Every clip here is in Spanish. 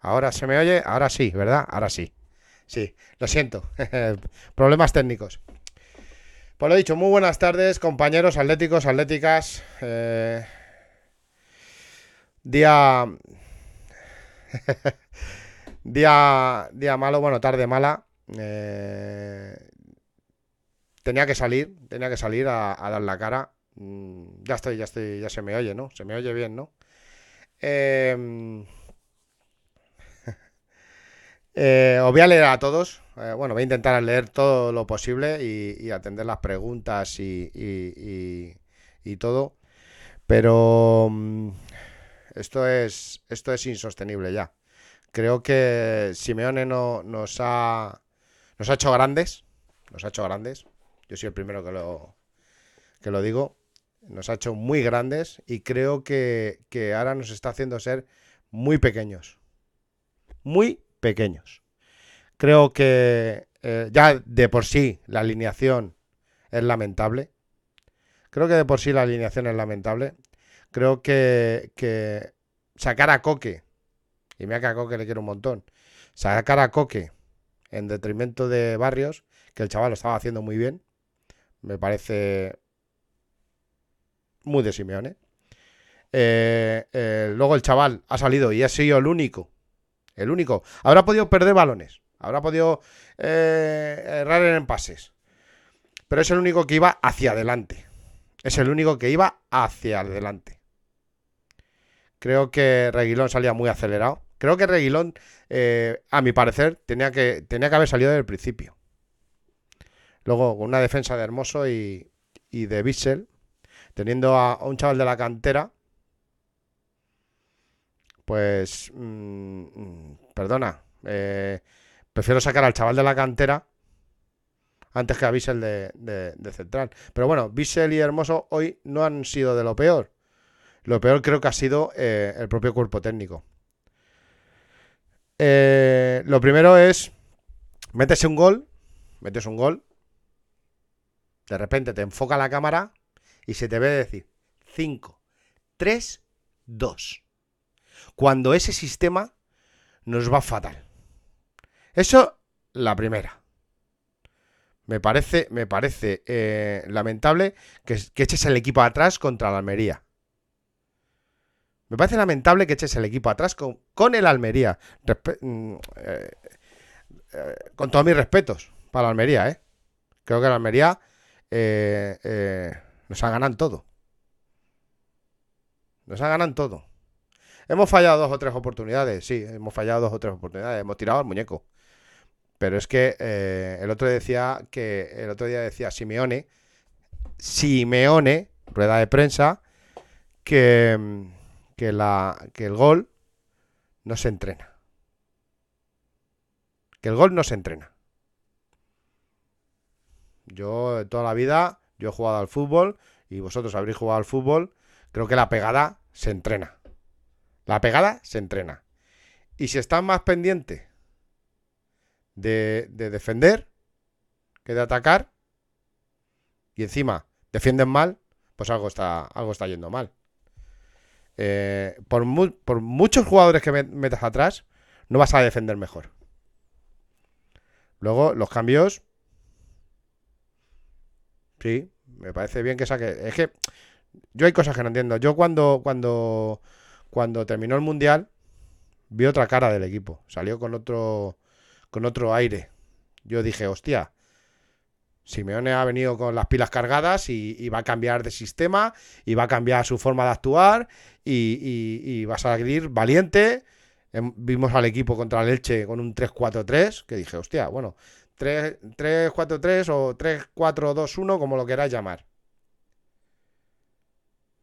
Ahora se me oye, ahora sí, ¿verdad? Ahora sí. Sí, lo siento. Problemas técnicos. Pues lo dicho, muy buenas tardes, compañeros atléticos, atléticas. Eh, Día. día. Día malo, bueno, tarde mala. Eh, Tenía que salir, tenía que salir a, a dar la cara. Mm, Ya estoy, ya estoy, ya se me oye, ¿no? Se me oye bien, ¿no? Em, Eh, os voy a leer a todos. eh, bueno, voy a intentar leer todo lo posible y, atender las preguntas y todo. Pero mm, esto es, esto es insostenible ya. Creo que Simeone no, nos ha, nos ha hecho grandes. Nos ha hecho grandes. Yo soy el primero que lo, que lo digo. Nos ha hecho muy grandes y creo que, que ahora nos está haciendo ser muy pequeños. Muy pequeños. Creo que eh, ya de por sí la alineación es lamentable. Creo que de por sí la alineación es lamentable. creo que, sacar a Coque, y mira que a Coque le quiero un montón, sacar a Coque en detrimento de Barrios, que el chaval lo estaba haciendo muy bien, me parece muy de Simeone. Eh, eh, luego el chaval ha salido y ha sido el único, el único. Habrá podido perder balones, habrá podido eh, errar en pases, pero es el único que iba hacia adelante. Es el único que iba hacia adelante. Creo que Reguilón salía muy acelerado. Creo que Reguilón, a mi parecer, tenía que, tenía que haber salido desde el principio. Luego, con una defensa de Hermoso y, y de Bissell, teniendo a, un chaval de la cantera, pues, mm, perdona, eh, prefiero sacar al chaval de la cantera antes que a Bissell de, central. Pero bueno, Bissell y Hermoso hoy no han sido de lo peor. Lo peor creo que ha sido eh, el propio cuerpo técnico. Eh, lo primero es, métese un gol, metes un gol, de repente te enfoca la cámara y se te ve decir 5, 3, 2. Cuando ese sistema nos va fatal. Eso, la primera. Me parece, me parece eh, lamentable que, eches el equipo atrás contra la Almería. Me parece lamentable que eches el equipo atrás con, con el Almería. Mm, eh, eh, con todos mis respetos para la Almería, ¿eh? Creo que la Almería nos ha ganado todo. Nos ha ganado todo. Hemos fallado dos o tres oportunidades, sí, hemos fallado dos o tres oportunidades, hemos tirado al muñeco. Pero es que eh, el otro decía que el otro día decía Simeone, Simeone, rueda de prensa, que, que, la, que el gol no se entrena. Que el gol no se entrena. Yo toda la vida, yo he jugado al fútbol y vosotros habréis jugado al fútbol. Creo que la pegada se entrena. La pegada se entrena. Y si estás más pendiente de, defender que de atacar, y encima defienden mal, pues algo está, algo está yendo mal. Eh, por, por, muchos jugadores que metas atrás, no vas a defender mejor. Luego, los cambios, Sí, me parece bien que saque. Es que yo hay cosas que no entiendo. Yo cuando, cuando, cuando terminó el mundial, vi otra cara del equipo. Salió con otro, con otro aire. Yo dije, hostia, Simeone ha venido con las pilas cargadas y, va a cambiar de sistema y va a cambiar su forma de actuar y, y va a salir valiente. Em, vimos al equipo contra el Elche con un 3-4-3, que dije, hostia, bueno, 3-4-3 o 3-4-2-1, como lo queráis llamar.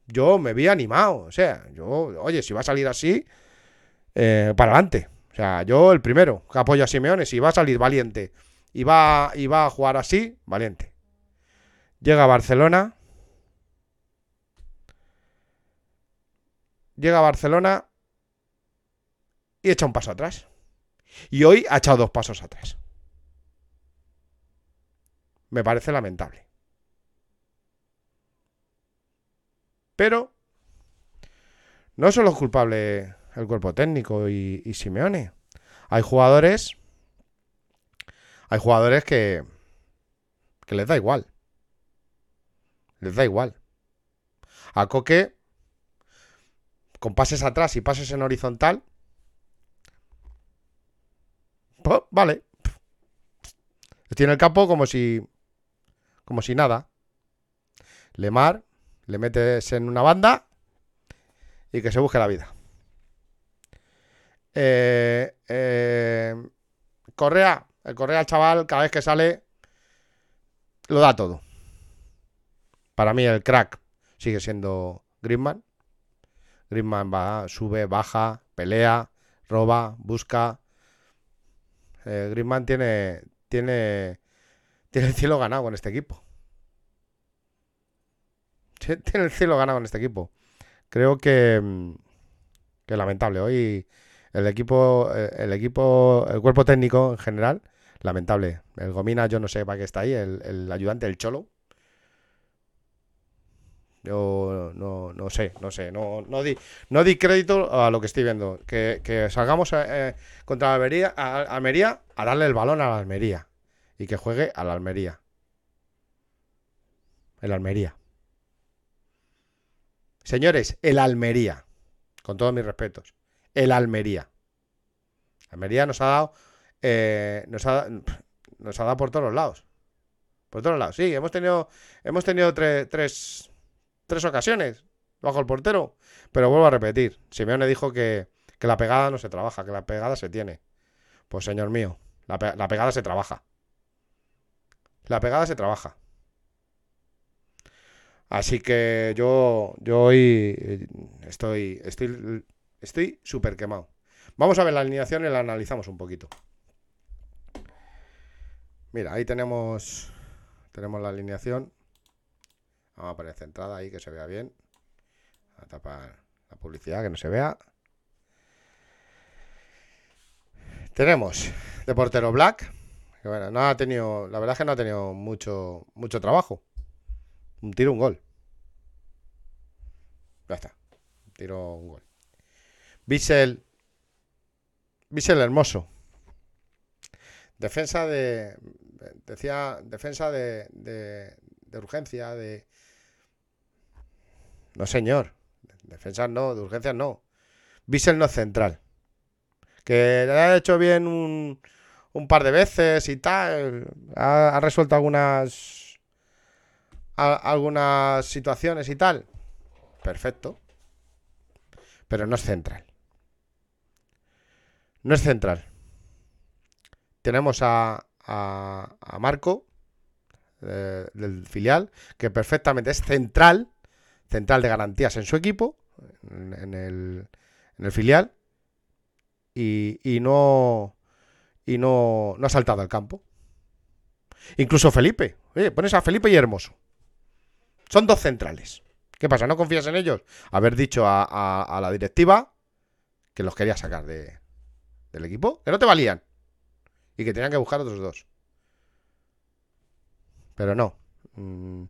Yo me vi animado, o sea, yo, oye, si va a salir así, eh, para adelante. O sea, yo el primero que apoyo a Simeone, si va a salir valiente y va, y va a jugar así, valiente. Llega a Barcelona. Llega a Barcelona y echa un paso atrás. Y hoy ha echado dos pasos atrás me parece lamentable. Pero no solo es culpable el cuerpo técnico y, Simeone. Hay jugadores. Hay jugadores que. que les da igual. Les da igual. A Coque. Con pases atrás y pases en horizontal. Pues, vale. Tiene el campo como si como si nada. Lemar, le metes en una banda y que se busque la vida. Eh, eh, Correa, el Correa, el chaval, cada vez que sale, lo da todo. Para mí el crack sigue siendo Griezmann. Griezmann va, sube, baja, pelea, roba, busca. Eh, tiene, tiene tiene el cielo ganado con este equipo. Tiene el cielo ganado con este equipo. Creo que, mm, que lamentable. Hoy el equipo, eh, el equipo, el cuerpo técnico en general, lamentable. El Gomina, yo no sé para qué está ahí, el, ayudante, el Cholo. Yo no, no sé, no sé, no, no, di, no di crédito a lo que estoy viendo. Que, salgamos eh, eh, contra la Almería, a, Almería a darle el balón a la Almería y que juegue a la Almería. El Almería. Señores, el Almería. Con todos mis respetos. El Almería. Almería nos ha dado. Eh, nos, ha, nos ha dado por todos los lados. Por todos lados. Sí, hemos tenido. Hemos tenido tres, tres, ocasiones bajo el portero. Pero vuelvo a repetir. Simeone dijo que, que la pegada no se trabaja, que la pegada se tiene. Pues señor mío, la pegada se trabaja. La pegada se trabaja. Así que yo, yo hoy eh, estoy, estoy, estoy súper quemado. Vamos a ver la alineación y la analizamos un poquito. Mira, ahí tenemos, tenemos la alineación. Vamos a poner centrada ahí que se vea bien. A tapar la publicidad que no se vea. Tenemos de portero Black, bueno, no ha tenido, la verdad es que no ha tenido mucho, mucho trabajo. Un tiro, un gol. Ya está. Un tiro, un gol. Bissell. Bissell hermoso. Defensa de. Decía. Defensa de, de, urgencia, de. No, señor. Defensa no, de urgencia no. Bissell no central. Que le ha hecho bien un un par de veces y tal. Ha, resuelto algunas. Algunas situaciones y tal. Perfecto. Pero no es central. No es central. Tenemos a, a, Marco, eh, del filial, que perfectamente es central, central de garantías en su equipo, en, el, en el, filial, y, y no, y no, no ha saltado al campo. Incluso Felipe. Oye, pones a Felipe y Hermoso. Son dos centrales. ¿Qué pasa? ¿No confías en ellos? Haber dicho a, la directiva que los quería sacar de, del equipo. Que no te valían. Y que tenían que buscar otros dos. Pero no. Mm,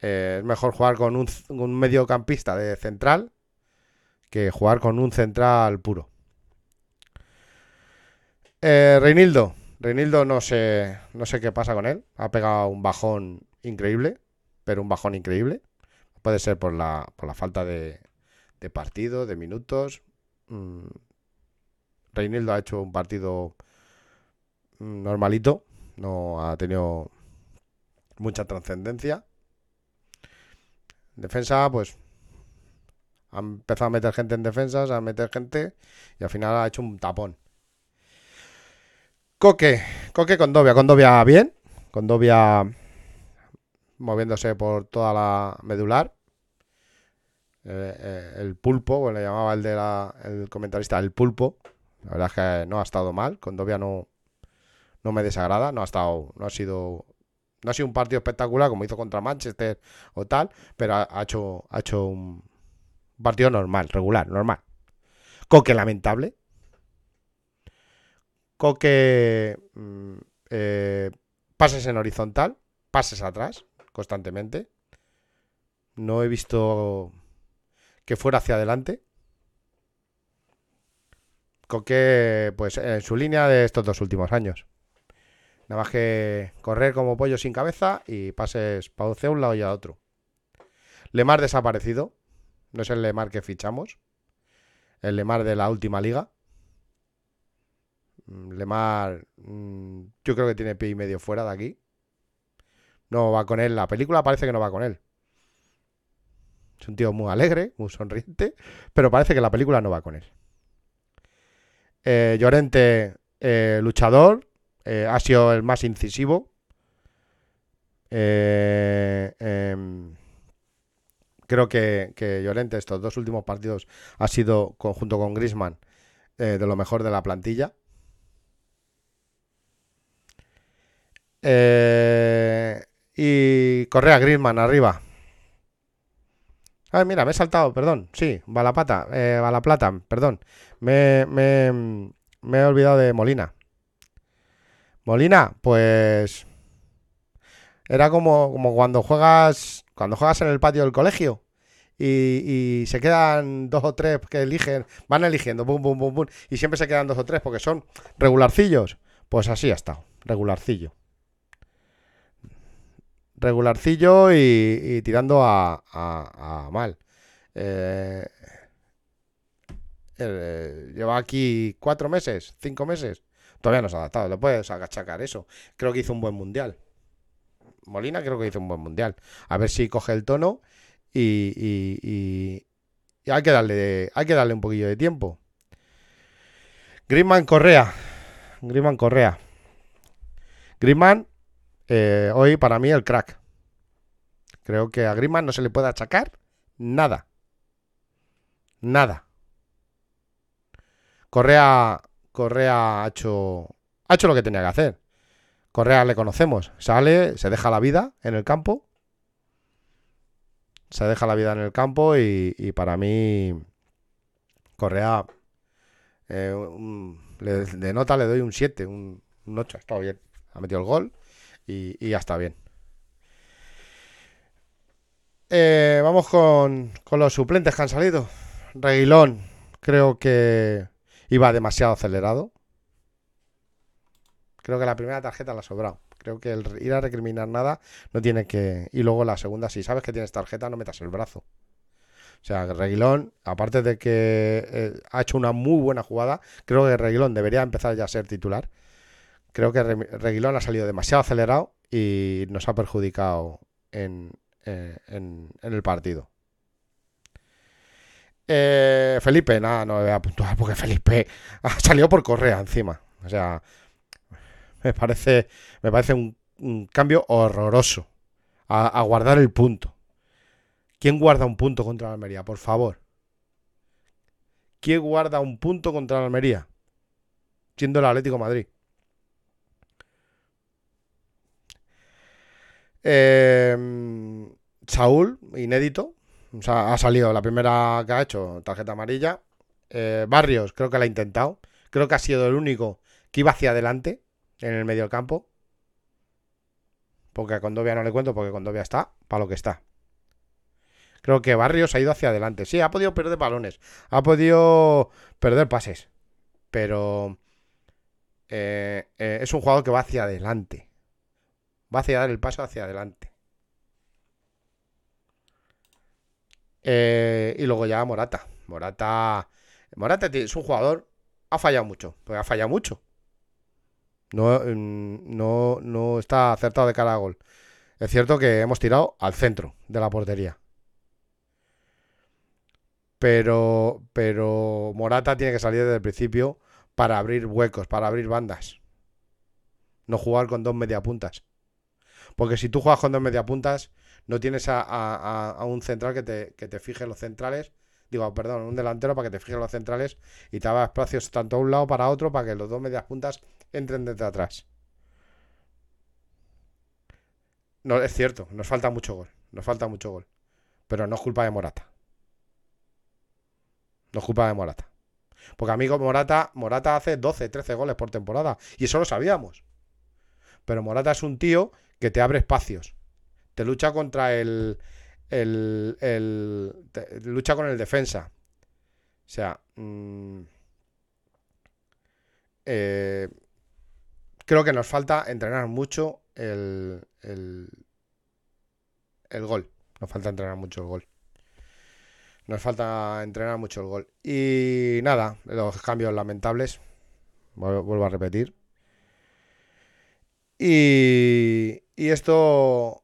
eh, es mejor jugar con un, mediocampista de central que jugar con un central puro. Eh. Reinildo no sé, no sé qué pasa con él. Ha pegado un bajón increíble, pero un bajón increíble. Puede ser por la, por la falta de, de partido, de minutos. Mm. Reinildo ha hecho un partido mm, normalito. No ha tenido mucha trascendencia. Defensa, pues ha empezado a meter gente en defensas, a meter gente y al final ha hecho un tapón. Coque, Coque con Dovia, con Dovia bien, con Dovia moviéndose por toda la medular. Eh, eh, el pulpo, le llamaba el de la, el comentarista el pulpo. La verdad es que no ha estado mal, con Dovia no, no me desagrada, no ha estado, no ha sido, no ha sido un partido espectacular como hizo contra Manchester o tal, pero ha, hecho, ha hecho un partido normal, regular, normal. Coque lamentable, Coque mm, eh, pases en horizontal, pases atrás constantemente. No he visto que fuera hacia adelante. Coque, pues en su línea de estos dos últimos años. Nada más que correr como pollo sin cabeza y pases para un lado y a otro. Lemar desaparecido. No es el Lemar que fichamos. El Lemar de la última liga. Mm, Lemar, mm, yo creo que tiene pie y medio fuera de aquí. No va con él. La película parece que no va con él. Es un tío muy alegre, muy sonriente, pero parece que la película no va con él. Eh, Llorente, eh, luchador, eh, ha sido el más incisivo. Em, creo que, que, Llorente estos dos últimos partidos ha sido, junto con Grisman, de lo mejor de la plantilla. Eh, y Correa Griezmann arriba. Ay, mira, me he saltado, perdón. Sí, va la pata, eh, va la plata, perdón. Me, me, he olvidado de Molina. Molina, pues. Era como, como cuando juegas Cuando juegas en el patio del colegio y, y se quedan dos o tres que eligen, van eligiendo, bum, bum, bum, bum, y siempre se quedan dos o tres porque son regularcillos. Pues así ha estado, regularcillo. Regularcillo y, tirando a, mal. Eh, eh, lleva aquí cuatro meses, cinco meses. Todavía no se ha adaptado, le puedes achacar eso. Creo que hizo un buen mundial. Molina creo que hizo un buen mundial. A ver si coge el tono y- y hay que darle, hay que darle un poquillo de tiempo. Griezmann Correa. Griezmann Correa. Griezmann, eh, hoy para mí el crack. Creo que a Griezmann no se le puede achacar nada. Nada. Correa, Correa ha hecho, ha hecho lo que tenía que hacer. Correa le conocemos. Sale, se deja la vida en el campo. Se deja la vida en el campo y, para mí Correa eh, de nota le doy un 7, un, un 8. Ha estado bien. Ha metido el gol y, ya está bien. Eh, vamos con, con los suplentes que han salido. Reguilón, creo que iba demasiado acelerado. Creo que la primera tarjeta la ha sobrado. Creo que el ir a recriminar nada no tiene que. Y luego la segunda, si sabes que tienes tarjeta, no metas el brazo. O sea, Reguilón, aparte de que eh, ha hecho una muy buena jugada, creo que Reguilón debería empezar ya a ser titular. Creo que Re- Reguilón ha salido demasiado acelerado y nos ha perjudicado en, eh, el partido. Eh, Felipe, nada, no le voy a puntuar porque Felipe ha salido por Correa encima. O sea, me parece, me parece un, cambio horroroso. A, guardar el punto. ¿Quién guarda un punto contra la Almería? Por favor. ¿Quién guarda un punto contra la Almería? Siendo el Atlético Madrid. Eh, Saúl, inédito. O sea, ha salido la primera que ha hecho, tarjeta amarilla. Eh, Barrios, creo que la ha intentado. Creo que ha sido el único que iba hacia adelante en el medio del campo. Porque a Condovia no le cuento, porque Condovia está para lo que está. Creo que Barrios ha ido hacia adelante. Sí, ha podido perder balones. Ha podido perder pases. Pero eh, eh, es un jugador que va hacia adelante. Va hacia dar el paso hacia adelante. Eh, y luego ya Morata. Morata. Morata es un jugador. Ha fallado mucho. Pues ha fallado mucho. No, mm, no, no está acertado de cara a gol. Es cierto que hemos tirado al centro de la portería. Pero, pero Morata tiene que salir desde el principio para abrir huecos, para abrir bandas. No jugar con dos mediapuntas. Porque si tú juegas con dos mediapuntas, no tienes a, un central que te, que te fije los centrales. Digo, perdón, un delantero para que te fije los centrales y te haga espacios tanto a un lado para otro para que los dos medias puntas entren desde atrás. No, es cierto, nos falta mucho gol. Nos falta mucho gol. Pero no es culpa de Morata. No es culpa de Morata. Porque amigo Morata, Morata hace 12, 13 goles por temporada. Y eso lo sabíamos. Pero Morata es un tío que te abre espacios. Te lucha contra el. el, el- te- lucha con el defensa. O sea. mm, eh, creo que nos falta entrenar mucho el, el, el gol. Nos falta entrenar mucho el gol. Nos falta entrenar mucho el gol. Y nada, los cambios lamentables. Vuelvo vuelvo a repetir. Y, esto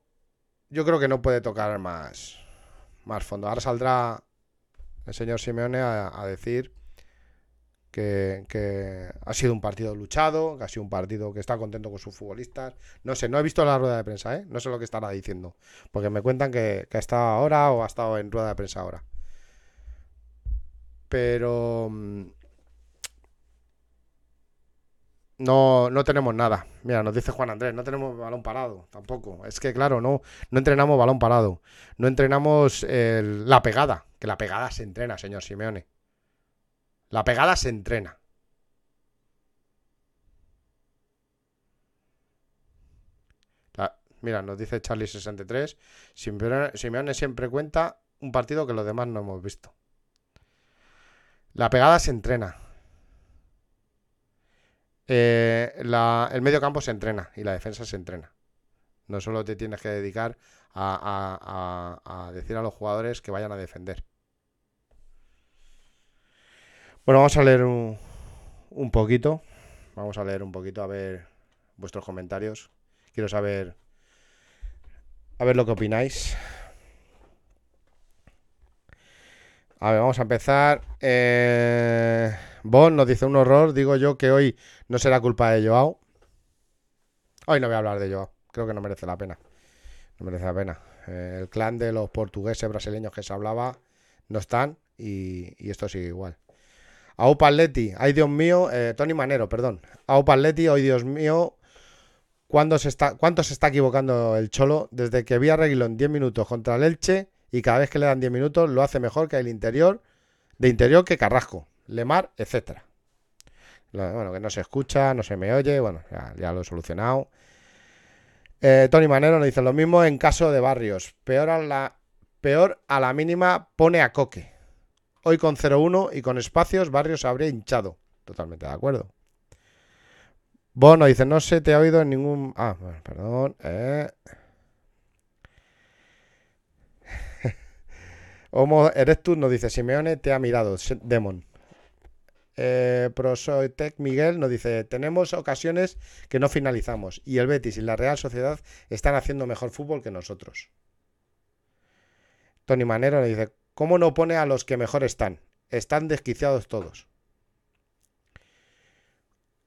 yo creo que no puede tocar más, más fondo. Ahora saldrá el señor Simeone a, decir que, ha sido un partido luchado, que ha sido un partido que está contento con sus futbolistas. No sé, no he visto la rueda de prensa, ¿eh? No sé lo que estará diciendo. Porque me cuentan que, que ha estado ahora o ha estado en rueda de prensa ahora. Pero mm, no, no tenemos nada. Mira, nos dice Juan Andrés, no tenemos balón parado tampoco. Es que, claro, no, no entrenamos balón parado. No entrenamos el- la pegada, que la pegada se entrena, señor Simeone. La pegada se entrena. Mira, nos dice Charlie63. Simeone, Simeone siempre cuenta un partido que los demás no hemos visto. La pegada se entrena. Eh, el medio campo se entrena y la defensa se entrena. No solo te tienes que dedicar a decir a los jugadores que vayan a defender. Bueno, vamos a leer un, un poquito. Vamos a leer un poquito a ver vuestros comentarios. Quiero saber a ver lo que opináis. A ver, vamos a empezar. Eh, Bon nos dice un horror. Digo yo que hoy no será culpa de Joao. Hoy no voy a hablar de Joao. Creo que no merece la pena. No merece la pena. Eh, el clan de los portugueses brasileños que se hablaba no están y, esto sigue igual. Aupa Atleti, ay Dios mío, eh, Tony Manero, perdón. Aupa Atleti, hoy Dios mío, ¿cuándo se está, ¿cuánto se está equivocando el Cholo? Desde que vi a Reguilón 10 minutos contra el Elche y cada vez que le dan 10 minutos lo hace mejor que el interior, de interior que Carrasco, Lemar, etcétera. Bueno, que no se escucha, no se me oye, bueno, ya, lo he solucionado. Eh, Tony Manero nos dice lo mismo en caso de Barrios. Peor a la, peor a la mínima pone a Coque. Hoy con 0-1 y con espacios, Barrios habría hinchado. Totalmente de acuerdo. Bono dice, no se te ha oído en ningún... Ah, perdón. eh. Homo Erectus nos dice, Simeone te ha mirado, Demon. Eh, Prosoitec Miguel nos dice, tenemos ocasiones que no finalizamos y el Betis y la Real Sociedad están haciendo mejor fútbol que nosotros. Tony Manero nos dice, ¿cómo no pone a los que mejor están? Están desquiciados todos.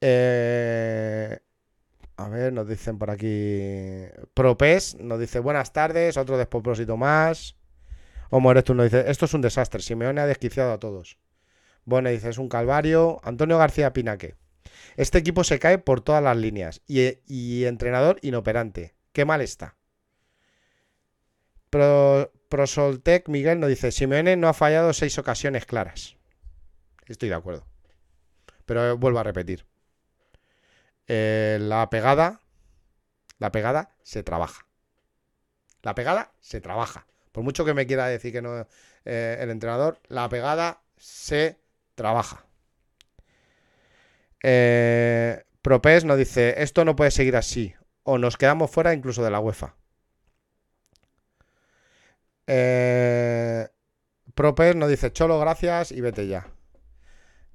Eh, a ver, nos dicen por aquí. Propes nos dice buenas tardes, otro despropósito más. Homo Erectus nos dice, esto es un desastre, Simeone ha desquiciado a todos. Bueno, dice, es un calvario. Antonio García Pinaque. Este equipo se cae por todas las líneas. Y, entrenador inoperante. Qué mal está. Pro, Prosoltec Miguel nos dice, Simeone no ha fallado seis ocasiones claras. Estoy de acuerdo. Pero vuelvo a repetir. Eh, la pegada, la pegada se trabaja. La pegada se trabaja. Por mucho que me quiera decir que no eh, el entrenador, la pegada se trabaja. Eh, Propes nos dice, esto no puede seguir así. O nos quedamos fuera incluso de la UEFA. Eh, Propes nos dice, Cholo, gracias y vete ya.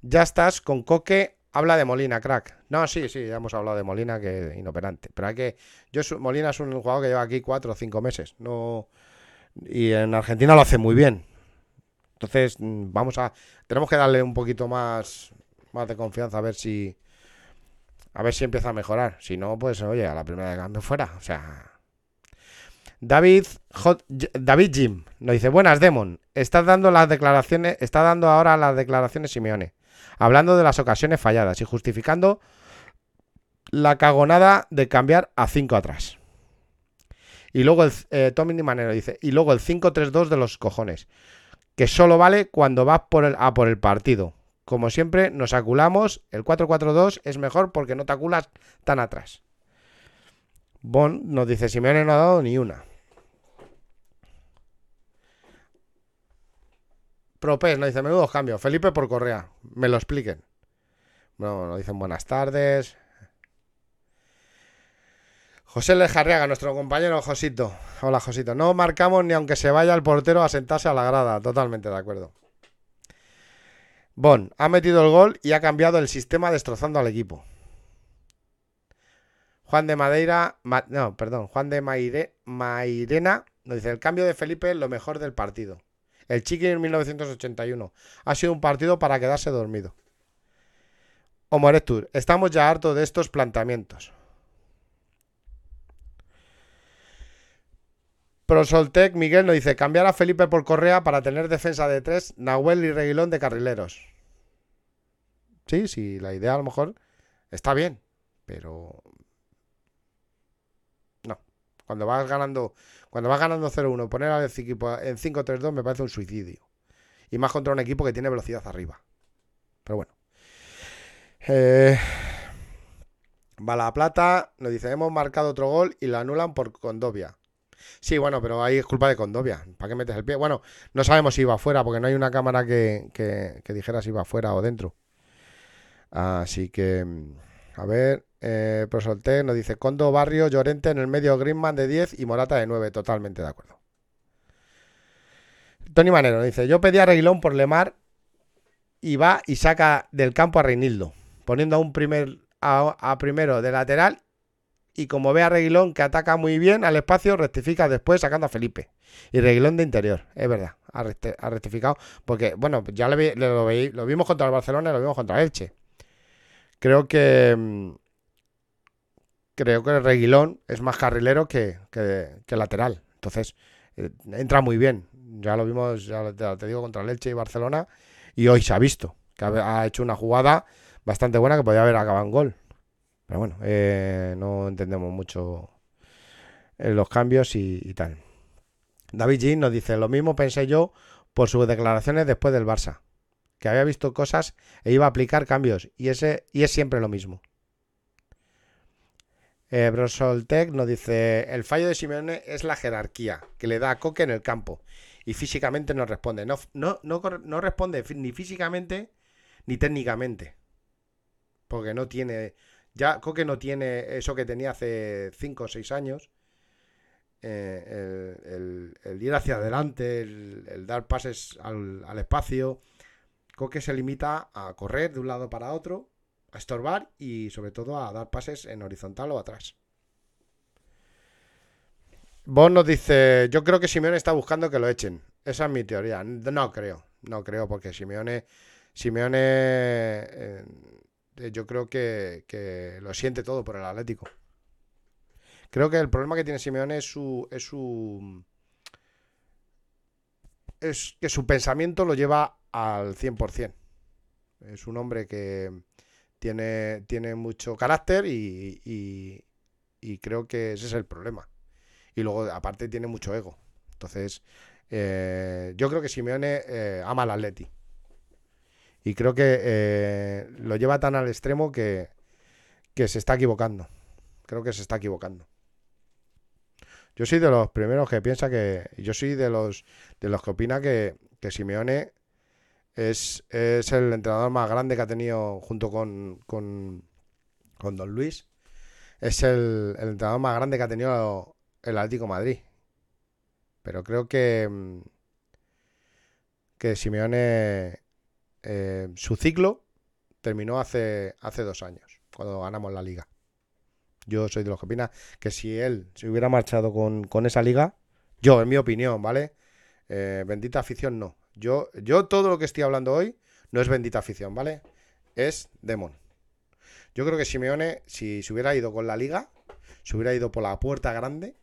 Ya estás con Coque. Habla de Molina, crack. No, sí, sí, ya hemos hablado de Molina, que inoperante. Pero hay que. Yo, Molina es un jugador que lleva aquí cuatro o cinco meses. No. Y en Argentina lo hace muy bien. Entonces, mm, vamos a. Tenemos que darle un poquito más. Más de confianza a ver si. A ver si empieza a mejorar. Si no, pues oye, a la primera de cambio fuera. O sea. David, David Jim nos dice, buenas Demon, estás dando las declaraciones, está dando ahora las declaraciones Simeone, hablando de las ocasiones falladas y justificando la cagonada de cambiar a 5 atrás. Y luego el eh, Tommy Manero dice, y luego el 5-3-2 de los cojones, que solo vale cuando vas por el, a por el partido. Como siempre, nos aculamos, el 4-4-2 es mejor porque no te aculas tan atrás. Bon nos dice, Simeone no ha dado ni una. Propes nos dice, menudos cambios. Felipe por Correa. Me lo expliquen. Bueno, nos dicen buenas tardes. José Lejarriaga, nuestro compañero Josito. Hola, Josito. No marcamos ni aunque se vaya el portero a sentarse a la grada. Totalmente de acuerdo. Bon ha metido el gol y ha cambiado el sistema destrozando al equipo. Juan de Madeira, Ma- no, perdón, Juan de Maire- Mairena nos dice el cambio de Felipe lo mejor del partido. El Chiqui en 1981 ha sido un partido para quedarse dormido. Homo erectus, estamos ya hartos de estos planteamientos. Prosoltec Miguel nos dice cambiar a Felipe por Correa para tener defensa de tres, Nahuel y Reguilón de carrileros. Sí, sí, la idea a lo mejor está bien, pero no. Cuando vas ganando, cuando vas ganando 0-1, poner al equipo en 5-3-2 me parece un suicidio. Y más contra un equipo que tiene velocidad arriba. Pero bueno. Eh, Va la plata, nos dice, hemos marcado otro gol y lo anulan por Condovia. Sí, bueno, pero ahí es culpa de Condovia. ¿Para qué metes el pie? Bueno, no sabemos si iba afuera, porque no hay una cámara que, que, dijera si iba afuera o dentro. Así que, a ver, eh, nos dice Condo, Barrio, Llorente en el medio, Greenman de 10 y Morata de 9. Totalmente de acuerdo. Tony Manero dice, yo pedí a Reguilón por Lemar y va y saca del campo a Reinildo, poniendo a un primer a, primero de lateral y como ve a Reguilón que ataca muy bien al espacio, rectifica después sacando a Felipe. Y Reguilón de interior, es verdad, ha, rectificado. Porque, bueno, ya lo, lo, vimos contra el Barcelona y lo vimos contra el Elche. Creo que... Mm, creo que el Reguilón es más carrilero que, lateral. Entonces, eh, entra muy bien. Ya lo vimos, ya te, digo, contra el Elche y Barcelona. Y hoy se ha visto que ha hecho una jugada bastante buena que podía haber acabado en gol. Pero bueno, eh, no entendemos mucho eh, los cambios y, tal. David G nos dice, lo mismo pensé yo por sus declaraciones después del Barça, que había visto cosas e iba a aplicar cambios, y, ese, y es siempre lo mismo. Eh, Brosoltec nos dice, el fallo de Simeone es la jerarquía, que le da a Coque en el campo, y físicamente no responde. No, no, no, no responde ni físicamente ni técnicamente porque no tiene, ya Coque no tiene eso que tenía hace 5 o 6 años, eh, el, ir hacia adelante, el, dar pases al, espacio. Coque se limita a correr de un lado para otro, a estorbar y sobre todo a dar pases en horizontal o atrás. Vos nos dice, yo creo que Simeone está buscando que lo echen. Esa es mi teoría. No creo, no creo, porque Simeone, Simeone eh, yo creo que, lo siente todo por el Atlético. Creo que el problema que tiene Simeone es su. es su. es que su pensamiento lo lleva al 100%. Es un hombre que tiene, tiene mucho carácter y, y, creo que ese es el problema. Y luego, aparte, tiene mucho ego. Entonces, eh, yo creo que Simeone eh, ama al Atleti. Y creo que eh, lo lleva tan al extremo que, se está equivocando. Creo que se está equivocando. Yo soy de los primeros que piensa que. Yo soy de los de los que opina que, que Simeone es, es, el entrenador más grande que ha tenido junto con, con, Don Luis. Es el, el, entrenador más grande que ha tenido el Atlético Madrid. Pero creo que. Mm, que Simeone eh, su ciclo terminó hace, hace dos años, cuando ganamos la liga. Yo soy de los que opina que si él se hubiera marchado con, esa liga, yo, en mi opinión, ¿vale? Eh, bendita afición no. Yo, yo todo lo que estoy hablando hoy no es bendita afición, ¿vale? Es demon. Yo creo que Simeone, si se hubiera ido con la liga, se hubiera ido por la puerta grande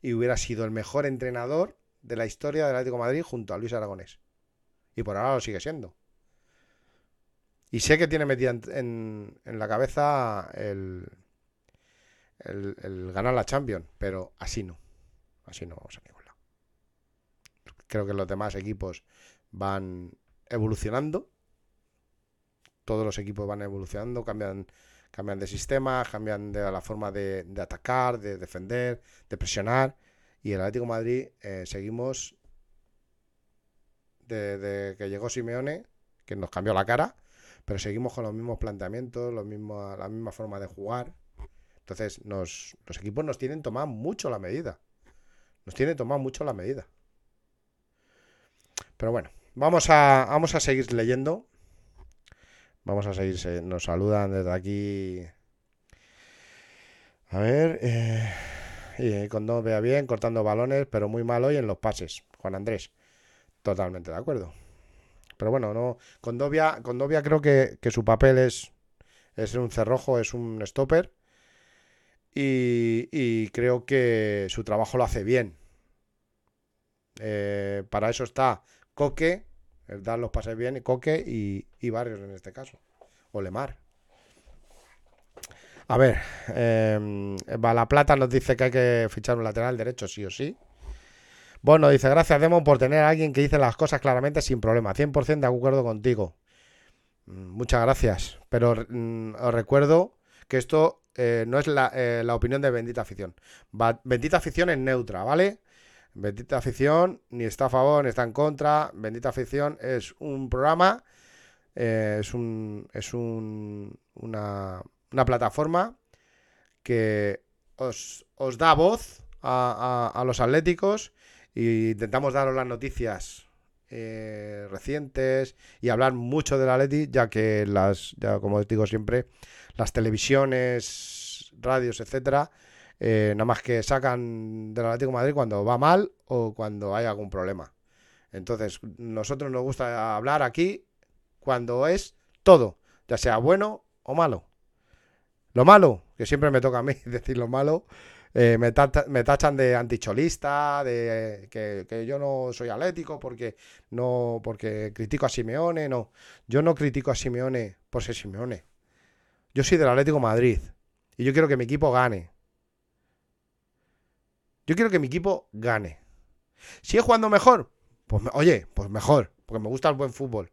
y hubiera sido el mejor entrenador de la historia del Atlético Madrid junto a Luis Aragonés. Y por ahora lo sigue siendo. Y sé que tiene metida en, la cabeza el, el, ganar la Champions, pero así no. Así no vamos a ningún lado. Creo que los demás equipos van evolucionando. Todos los equipos van evolucionando, cambian, cambian de sistema, cambian de la forma de, atacar, de defender, de presionar. Y el Atlético Madrid eh, seguimos de, que llegó Simeone, que nos cambió la cara, pero seguimos con los mismos planteamientos, la misma forma de jugar. Entonces, los equipos nos tienen tomado mucho la medida. Nos tienen tomado mucho la medida. Pero bueno, vamos a, seguir leyendo. Vamos a seguir, nos saludan desde aquí. A ver, eh, y cuando vea bien, cortando balones, pero muy mal hoy en los pases. Juan Andrés. Totalmente de acuerdo. Pero bueno, no. Con Dovia, creo que, su papel es, es un cerrojo, es un stopper. Y, creo que su trabajo lo hace bien. Eh, para eso está Coque, el dar los pases bien, Coque y, y Barrios en este caso. O Lemar. A ver, eh, La Plata nos dice que hay que fichar un lateral derecho, sí o sí. Bueno, dice, gracias Demon por tener a alguien que dice las cosas claramente sin problema. 100% de acuerdo contigo. Mm, muchas gracias. Pero mm, os recuerdo que esto eh, no es la, eh, la, opinión de Bendita Afición. Bendita Afición es neutra, ¿vale? Bendita Afición ni está a favor ni está en contra. Bendita Afición es un programa, eh, es, un, es un, una, una, plataforma que os, os da voz a, a, a, los atléticos e intentamos daros las noticias eh, recientes y hablar mucho del Atleti, ya que las, como os digo siempre, las televisiones, radios, etcétera, eh, nada más que sacan del Atlético Madrid cuando va mal o cuando hay algún problema. Entonces, nosotros nos gusta hablar aquí cuando es todo, ya sea bueno o malo. Lo malo, que siempre me toca a mí decir lo malo, eh, me, tachan de anticholista, de que, yo no soy atlético porque no porque critico a Simeone, no. Yo no critico a Simeone por ser Simeone. Yo soy del Atlético Madrid y yo quiero que mi equipo gane. Yo quiero que mi equipo gane. ¿Sigue jugando mejor? Pues oye, pues mejor, porque me gusta el buen fútbol.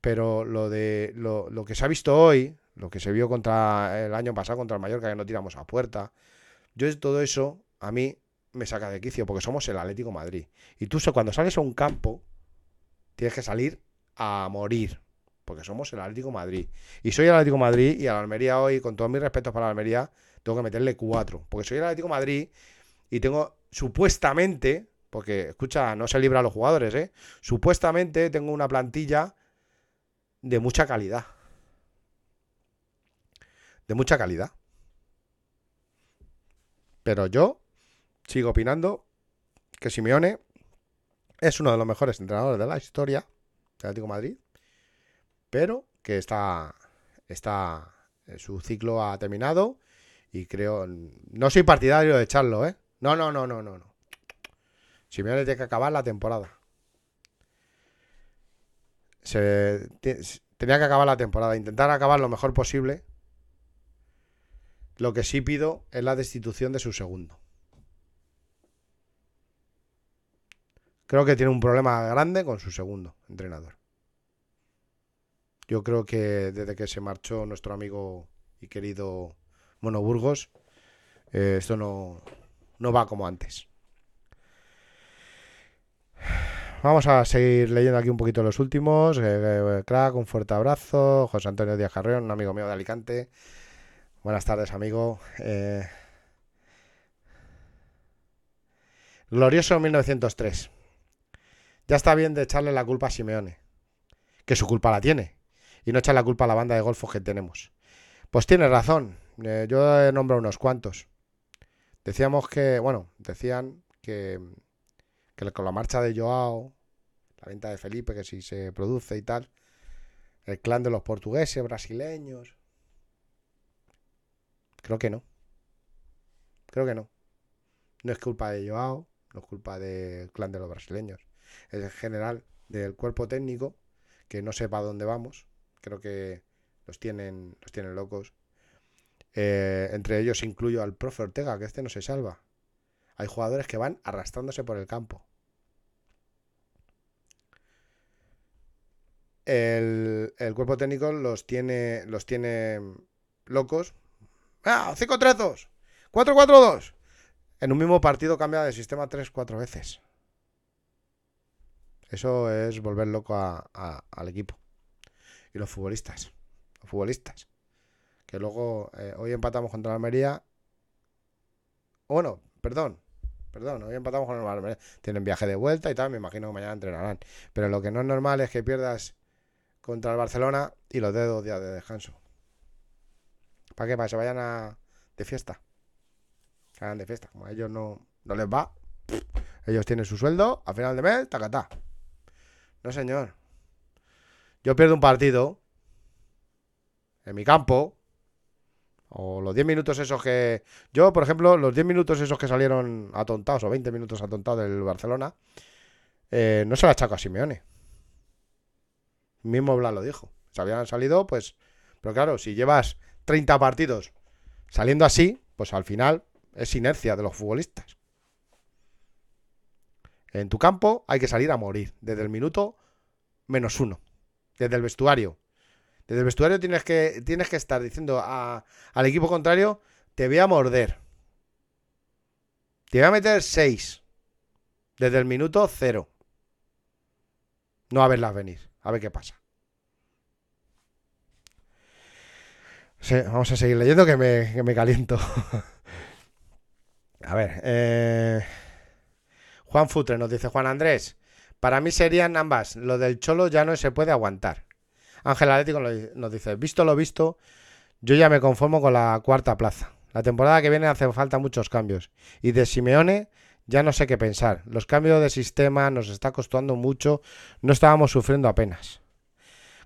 Pero lo de lo, lo que se ha visto hoy, lo que se vio contra el año pasado contra el Mallorca, que no tiramos a puerta. Yo todo eso a mí me saca de quicio porque somos el Atlético Madrid. Y tú cuando sales a un campo tienes que salir a morir. Porque somos el Atlético Madrid. Y soy el Atlético Madrid y a la Almería hoy, con todos mis respetos para la Almería, tengo que meterle cuatro. Porque soy el Atlético Madrid y tengo supuestamente, porque escucha, no se libra a los jugadores, ¿eh? Supuestamente tengo una plantilla de mucha calidad de mucha calidad. Pero yo sigo opinando que Simeone es uno de los mejores entrenadores de la historia del Atlético Madrid, pero que está, está, eh, su ciclo ha terminado y creo, no soy partidario de echarlo, ¿eh? No, no, no, no, no, no. Simeone tiene que acabar la temporada. Se, tenía que acabar la temporada, intentar acabar lo mejor posible lo que sí pido es la destitución de su segundo. Creo que tiene un problema grande con su segundo entrenador. Yo creo que desde que se marchó nuestro amigo y querido Mono Burgos, eh, esto no, no va como antes. Vamos a seguir leyendo aquí un poquito los últimos. Eh, eh, crack, un fuerte abrazo. José Antonio Díaz Carreón, un amigo mío de Alicante. Buenas tardes, amigo. Eh... Glorioso 1903. Ya está bien de echarle la culpa a Simeone. Que su culpa la tiene. Y no echar la culpa a la banda de golfos que tenemos. Pues tiene razón. Eh, yo he nombrado unos cuantos. Decíamos que, bueno, decían que, que con la marcha de Joao, la venta de Felipe, que si se produce y tal, el clan de los portugueses, brasileños, Creo que no. Creo que no. No es culpa de Joao, no es culpa del clan de los brasileños. Es en general del cuerpo técnico que no sepa dónde vamos. Creo que los tienen, los tienen locos. Eh, entre ellos incluyo al profe Ortega, que este no se salva. Hay jugadores que van arrastrándose por el campo. El, el, cuerpo técnico los tiene, los tiene locos Ah, 5-3-2. 4-4-2. En un mismo partido cambia de sistema 3-4 veces. Eso es volver loco al equipo. Y los futbolistas. Los futbolistas. Que luego eh, hoy empatamos contra la Almería. Bueno, perdón. Perdón, hoy empatamos con la Almería. Tienen viaje de vuelta y tal. Me imagino que mañana entrenarán. Pero lo que no es normal es que pierdas contra el Barcelona y los dedos días de descanso. ¿Para qué? Para que se vayan a... de fiesta. Hagan de fiesta. Como a ellos no, no les va. Ellos tienen su sueldo. A final de mes, tacatá. No, señor. Yo pierdo un partido. En mi campo. O los 10 minutos esos que. Yo, por ejemplo, los 10 minutos esos que salieron atontados, o 20 minutos atontados del Barcelona, eh, no se la achaco a Simeone. Mismo Blas lo dijo. Se habían salido, pues. Pero claro, si llevas 30 partidos saliendo así, pues al final es inercia de los futbolistas. En tu campo hay que salir a morir desde el minuto menos uno, desde el vestuario. Desde el vestuario tienes que, tienes que estar diciendo al equipo contrario, te voy a morder. Te voy a meter 6. Desde el minuto 0. No a verlas venir. A ver qué pasa. Vamos a seguir leyendo que me, que me caliento. a ver. Eh, Juan Futre nos dice, Juan Andrés, para mí serían ambas. Lo del Cholo ya no se puede aguantar. Ángel Atlético nos dice, visto lo visto, yo ya me conformo con la cuarta plaza. La temporada que viene hace falta muchos cambios. Y de Simeone ya no sé qué pensar. Los cambios de sistema nos está costando mucho. No estábamos sufriendo apenas.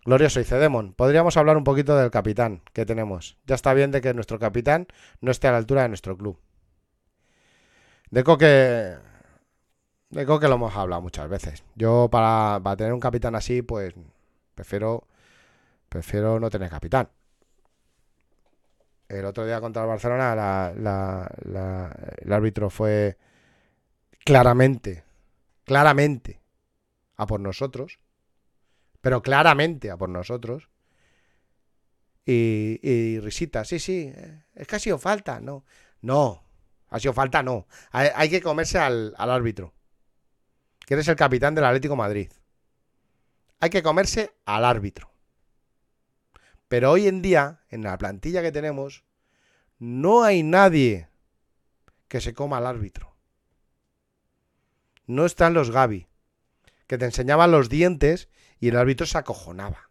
Glorioso, dice Demon. Podríamos hablar un poquito del capitán que tenemos. Ya está bien de que nuestro capitán no esté a la altura de nuestro club. De Coque. De Coque lo hemos hablado muchas veces. Yo, para, tener un capitán así, pues. Prefiero. Prefiero no tener capitán. El otro día contra el Barcelona, el árbitro fue claramente, claramente a por nosotros, pero claramente a por nosotros. Y, risita, sí, sí, es que ha sido falta, no, no, ha sido falta, no. Hay, que comerse al, al, árbitro, que eres el capitán del Atlético Madrid. Hay que comerse al árbitro. Pero hoy en día, en la plantilla que tenemos, no hay nadie que se coma al árbitro no están los Gaby, que te enseñaban los dientes y el árbitro se acojonaba.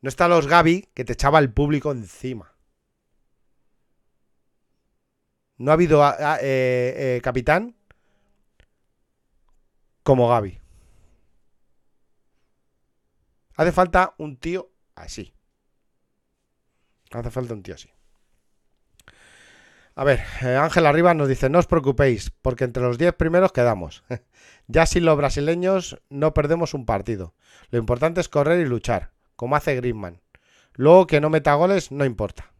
No están los Gaby, que te echaba el público encima. No ha habido ah, ah, eh, eh, capitán como Gaby. Hace falta un tío así. Hace falta un tío así. A ver, eh, Ángel Arriba nos dice, no os preocupéis, porque entre los 10 primeros quedamos. ya sin los brasileños no perdemos un partido. Lo importante es correr y luchar, como hace Griezmann. Luego que no meta goles no importa.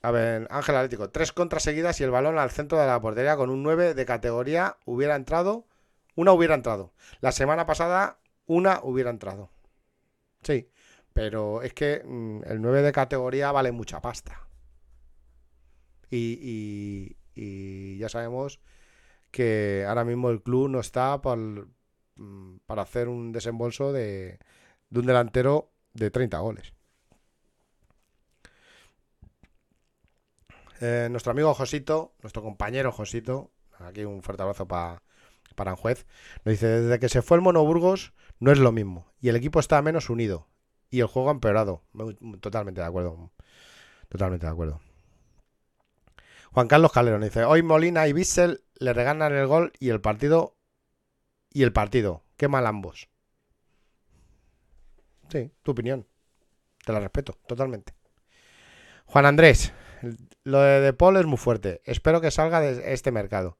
A ver, Ángel Atlético, tres contras seguidas y el balón al centro de la portería con un 9 de categoría hubiera entrado, una hubiera entrado. La semana pasada una hubiera entrado. Sí, pero es que mm, el 9 de categoría vale mucha pasta. Y, ya sabemos que ahora mismo el club no está mm, para hacer un desembolso de, un delantero de 30 goles. Eh, nuestro amigo Josito, nuestro compañero Josito, aquí un fuerte abrazo para para juez, nos dice, desde que se fue el Monoburgos no es lo mismo y el equipo está menos unido y el juego ha empeorado. Totalmente de acuerdo. Totalmente de acuerdo. Juan Carlos Calero dice, hoy Molina y Bissell le regalan el gol y el partido... Y el partido. Qué mal ambos. Sí, tu opinión. Te la respeto, totalmente. Juan Andrés, lo de De Paul es muy fuerte. Espero que salga de este mercado.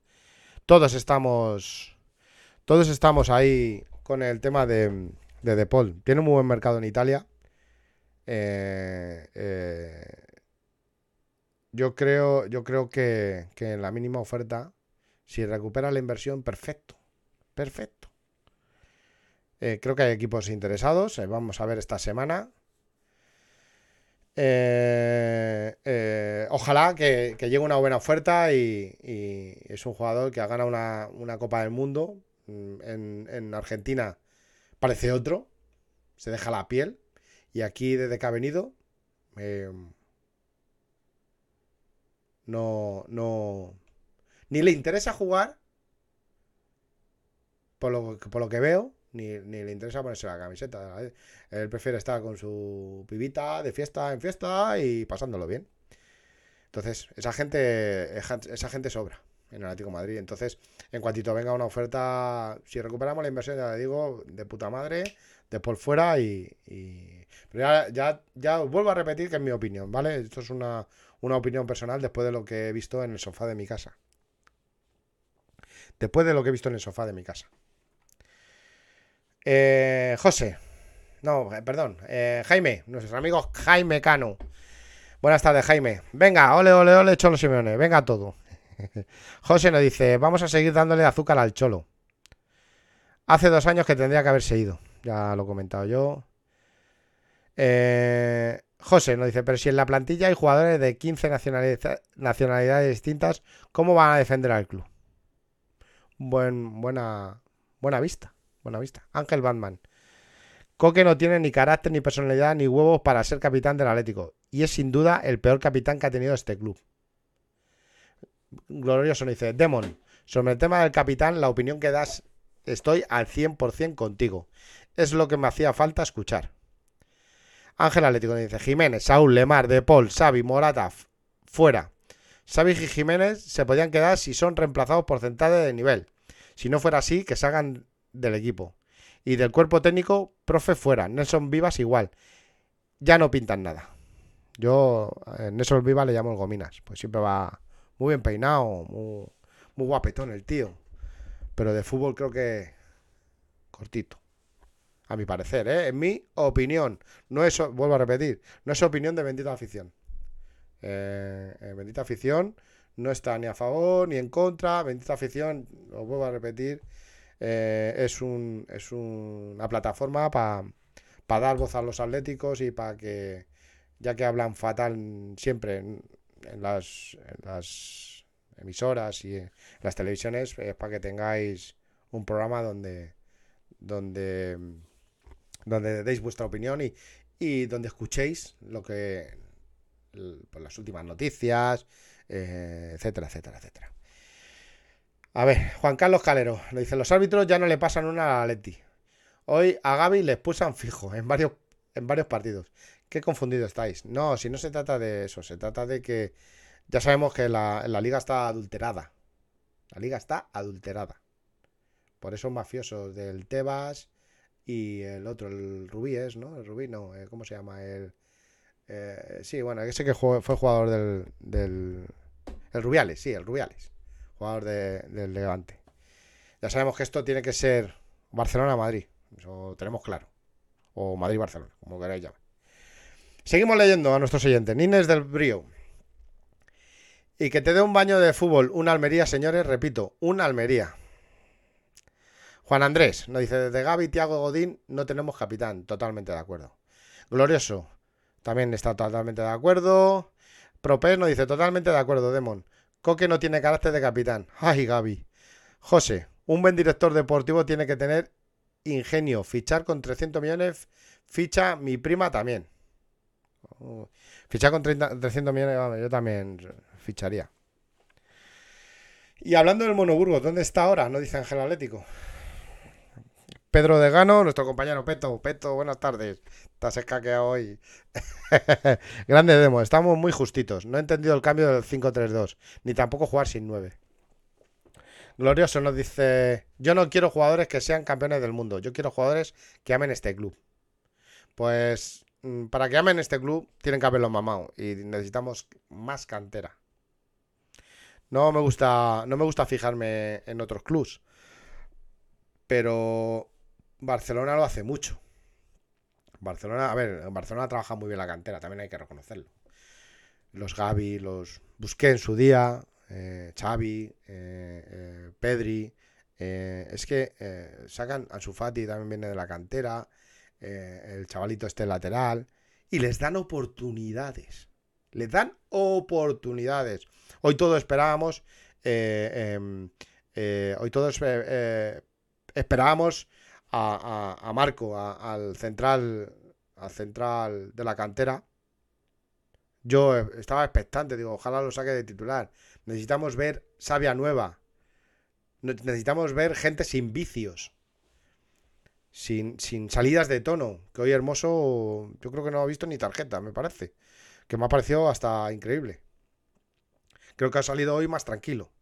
Todos estamos... Todos estamos ahí con el tema de, de De Paul. Tiene un muy buen mercado en Italia. Eh, eh, yo creo, yo creo que, en la mínima oferta, si recupera la inversión, perfecto. Perfecto. Eh, creo que hay equipos interesados. vamos a ver esta semana. ojalá que, llegue una buena oferta y, es un jugador que ha ganado una, Copa del Mundo. Mm, en, en Argentina parece otro, se deja la piel. Y aquí, desde que ha venido, em, no, no, ni le interesa jugar, por lo, por lo que veo, ni, le interesa ponerse la camiseta. Él prefiere estar con su pibita de fiesta en fiesta y pasándolo bien. Entonces, esa gente, esa gente sobra en el Atlético Madrid. Entonces, en cuantito venga una oferta, si recuperamos la inversión, ya le digo, de puta madre, de por fuera y, pero ya, ya, vuelvo a repetir que es mi opinión, ¿vale? Esto es una, opinión personal después de lo que he visto en el sofá de mi casa. Después de lo que he visto en el sofá de mi casa. Eh, José. No, eh, perdón. Eh, Jaime, nuestro amigo Jaime Cano. Buenas tardes, Jaime. Venga, ole, ole, ole, Cholo Simeone. Venga todo. José nos dice, vamos a seguir dándole azúcar al Cholo. Hace dos años que tendría que haberse ido. ya lo he comentado yo. Eh, José nos dice, pero si en la plantilla hay jugadores de 15 nacionalidades distintas, ¿cómo van a defender al club? Buen, buena, buena vista, buena vista. Ángel Batman. Coque no tiene ni carácter, ni personalidad, ni huevos para ser capitán del Atlético. Y es sin duda el peor capitán que ha tenido este club. Glorioso dice, Demon, sobre el tema del capitán, la opinión que das, estoy al 100% contigo. Es lo que me hacía falta escuchar. Ángel Atlético dice, Jiménez, Saúl, Lemar, De Paul, Xavi, Morata, fuera. Xavi y Jiménez se podían quedar si son reemplazados por centrales de nivel. Si no fuera así, que salgan del equipo. Y del cuerpo técnico, profe fuera. Nelson Vivas igual. Ya no pintan nada. Yo Nelson Vivas le llamo el Gominas. Pues siempre va muy bien peinado, muy, muy guapetón el tío. Pero de fútbol creo que cortito. A mi parecer, ¿eh? En mi opinión. No es, vuelvo a repetir, no es opinión de bendita afición. Eh, eh, bendita afición no está ni a favor ni en contra. Bendita afición, lo vuelvo a repetir, eh, es, un, es una plataforma para dar voz a los atléticos y para que, ya que hablan fatal siempre en, las, las, emisoras y en las televisiones, es para que tengáis un programa donde, donde, donde deis vuestra opinión y, y donde escuchéis lo que pues las últimas noticias, eh, etcétera, etcétera, etcétera. A ver, Juan Carlos Calero le dice, los árbitros ya no le pasan una a Leti. Hoy a Gaby le expulsan fijo en varios, en varios partidos. Qué confundido estáis. No, si no se trata de eso, se trata de que ya sabemos que la, liga está adulterada. La liga está adulterada. Por esos mafiosos del Tebas y el otro, el Rubí es, ¿no? El Rubí, no, eh, ¿cómo se llama? Eh, sí, bueno, ese que fue jugador del, del... El Rubiales, sí, el Rubiales jugador del Levante. Ya sabemos que esto tiene que ser Barcelona-Madrid, eso tenemos claro. O Madrid-Barcelona, como queráis llamar. Seguimos leyendo a nuestros oyentes. Nines del Brío. Y que te dé un baño de fútbol, una Almería, señores, repito, una Almería. Juan Andrés nos dice, desde Gaby, Tiago Godín no tenemos capitán. Totalmente de acuerdo. Glorioso, también está totalmente de acuerdo. Propes nos dice, totalmente de acuerdo, Demon. Coque no tiene carácter de capitán. Ay, Gaby. José, un buen director deportivo tiene que tener ingenio. Fichar con 300 millones, ficha mi prima también. Fichar con 300 millones, yo también ficharía. Y hablando del Monoburgo, ¿dónde está ahora? No dice Ángel Atlético. Pedro de Gano, nuestro compañero Peto. Peto, buenas tardes. Estás escaqueado hoy. Grande demo, estamos muy justitos. No he entendido el cambio del 5-3-2, ni tampoco jugar sin 9. Glorioso nos dice: Yo no quiero jugadores que sean campeones del mundo, yo quiero jugadores que amen este club. Pues para que amen este club tienen que haberlo mamado y necesitamos más cantera. No me gusta, no me gusta fijarme en otros clubs, pero Barcelona lo hace mucho. Barcelona, a ver, Barcelona trabaja muy bien la cantera, también hay que reconocerlo. Los Gaby, los busqué en su día, eh, Xavi, eh, eh, Pedri, es que sacan a Sufati también viene de la cantera, el chavalito este lateral, y les dan oportunidades. Les dan oportunidades. Hoy todos esperábamos, em, hoy todos esperábamos a, Marco, al central, al central de la cantera. Yo estaba expectante, digo, ojalá lo saque de titular. Necesitamos ver sabia nueva. Necesitamos ver gente sin vicios. Sin, sin salidas de tono. Que hoy Hermoso, yo creo que no ha visto ni tarjeta, me parece. Que me ha parecido hasta increíble. Creo que ha salido hoy más tranquilo.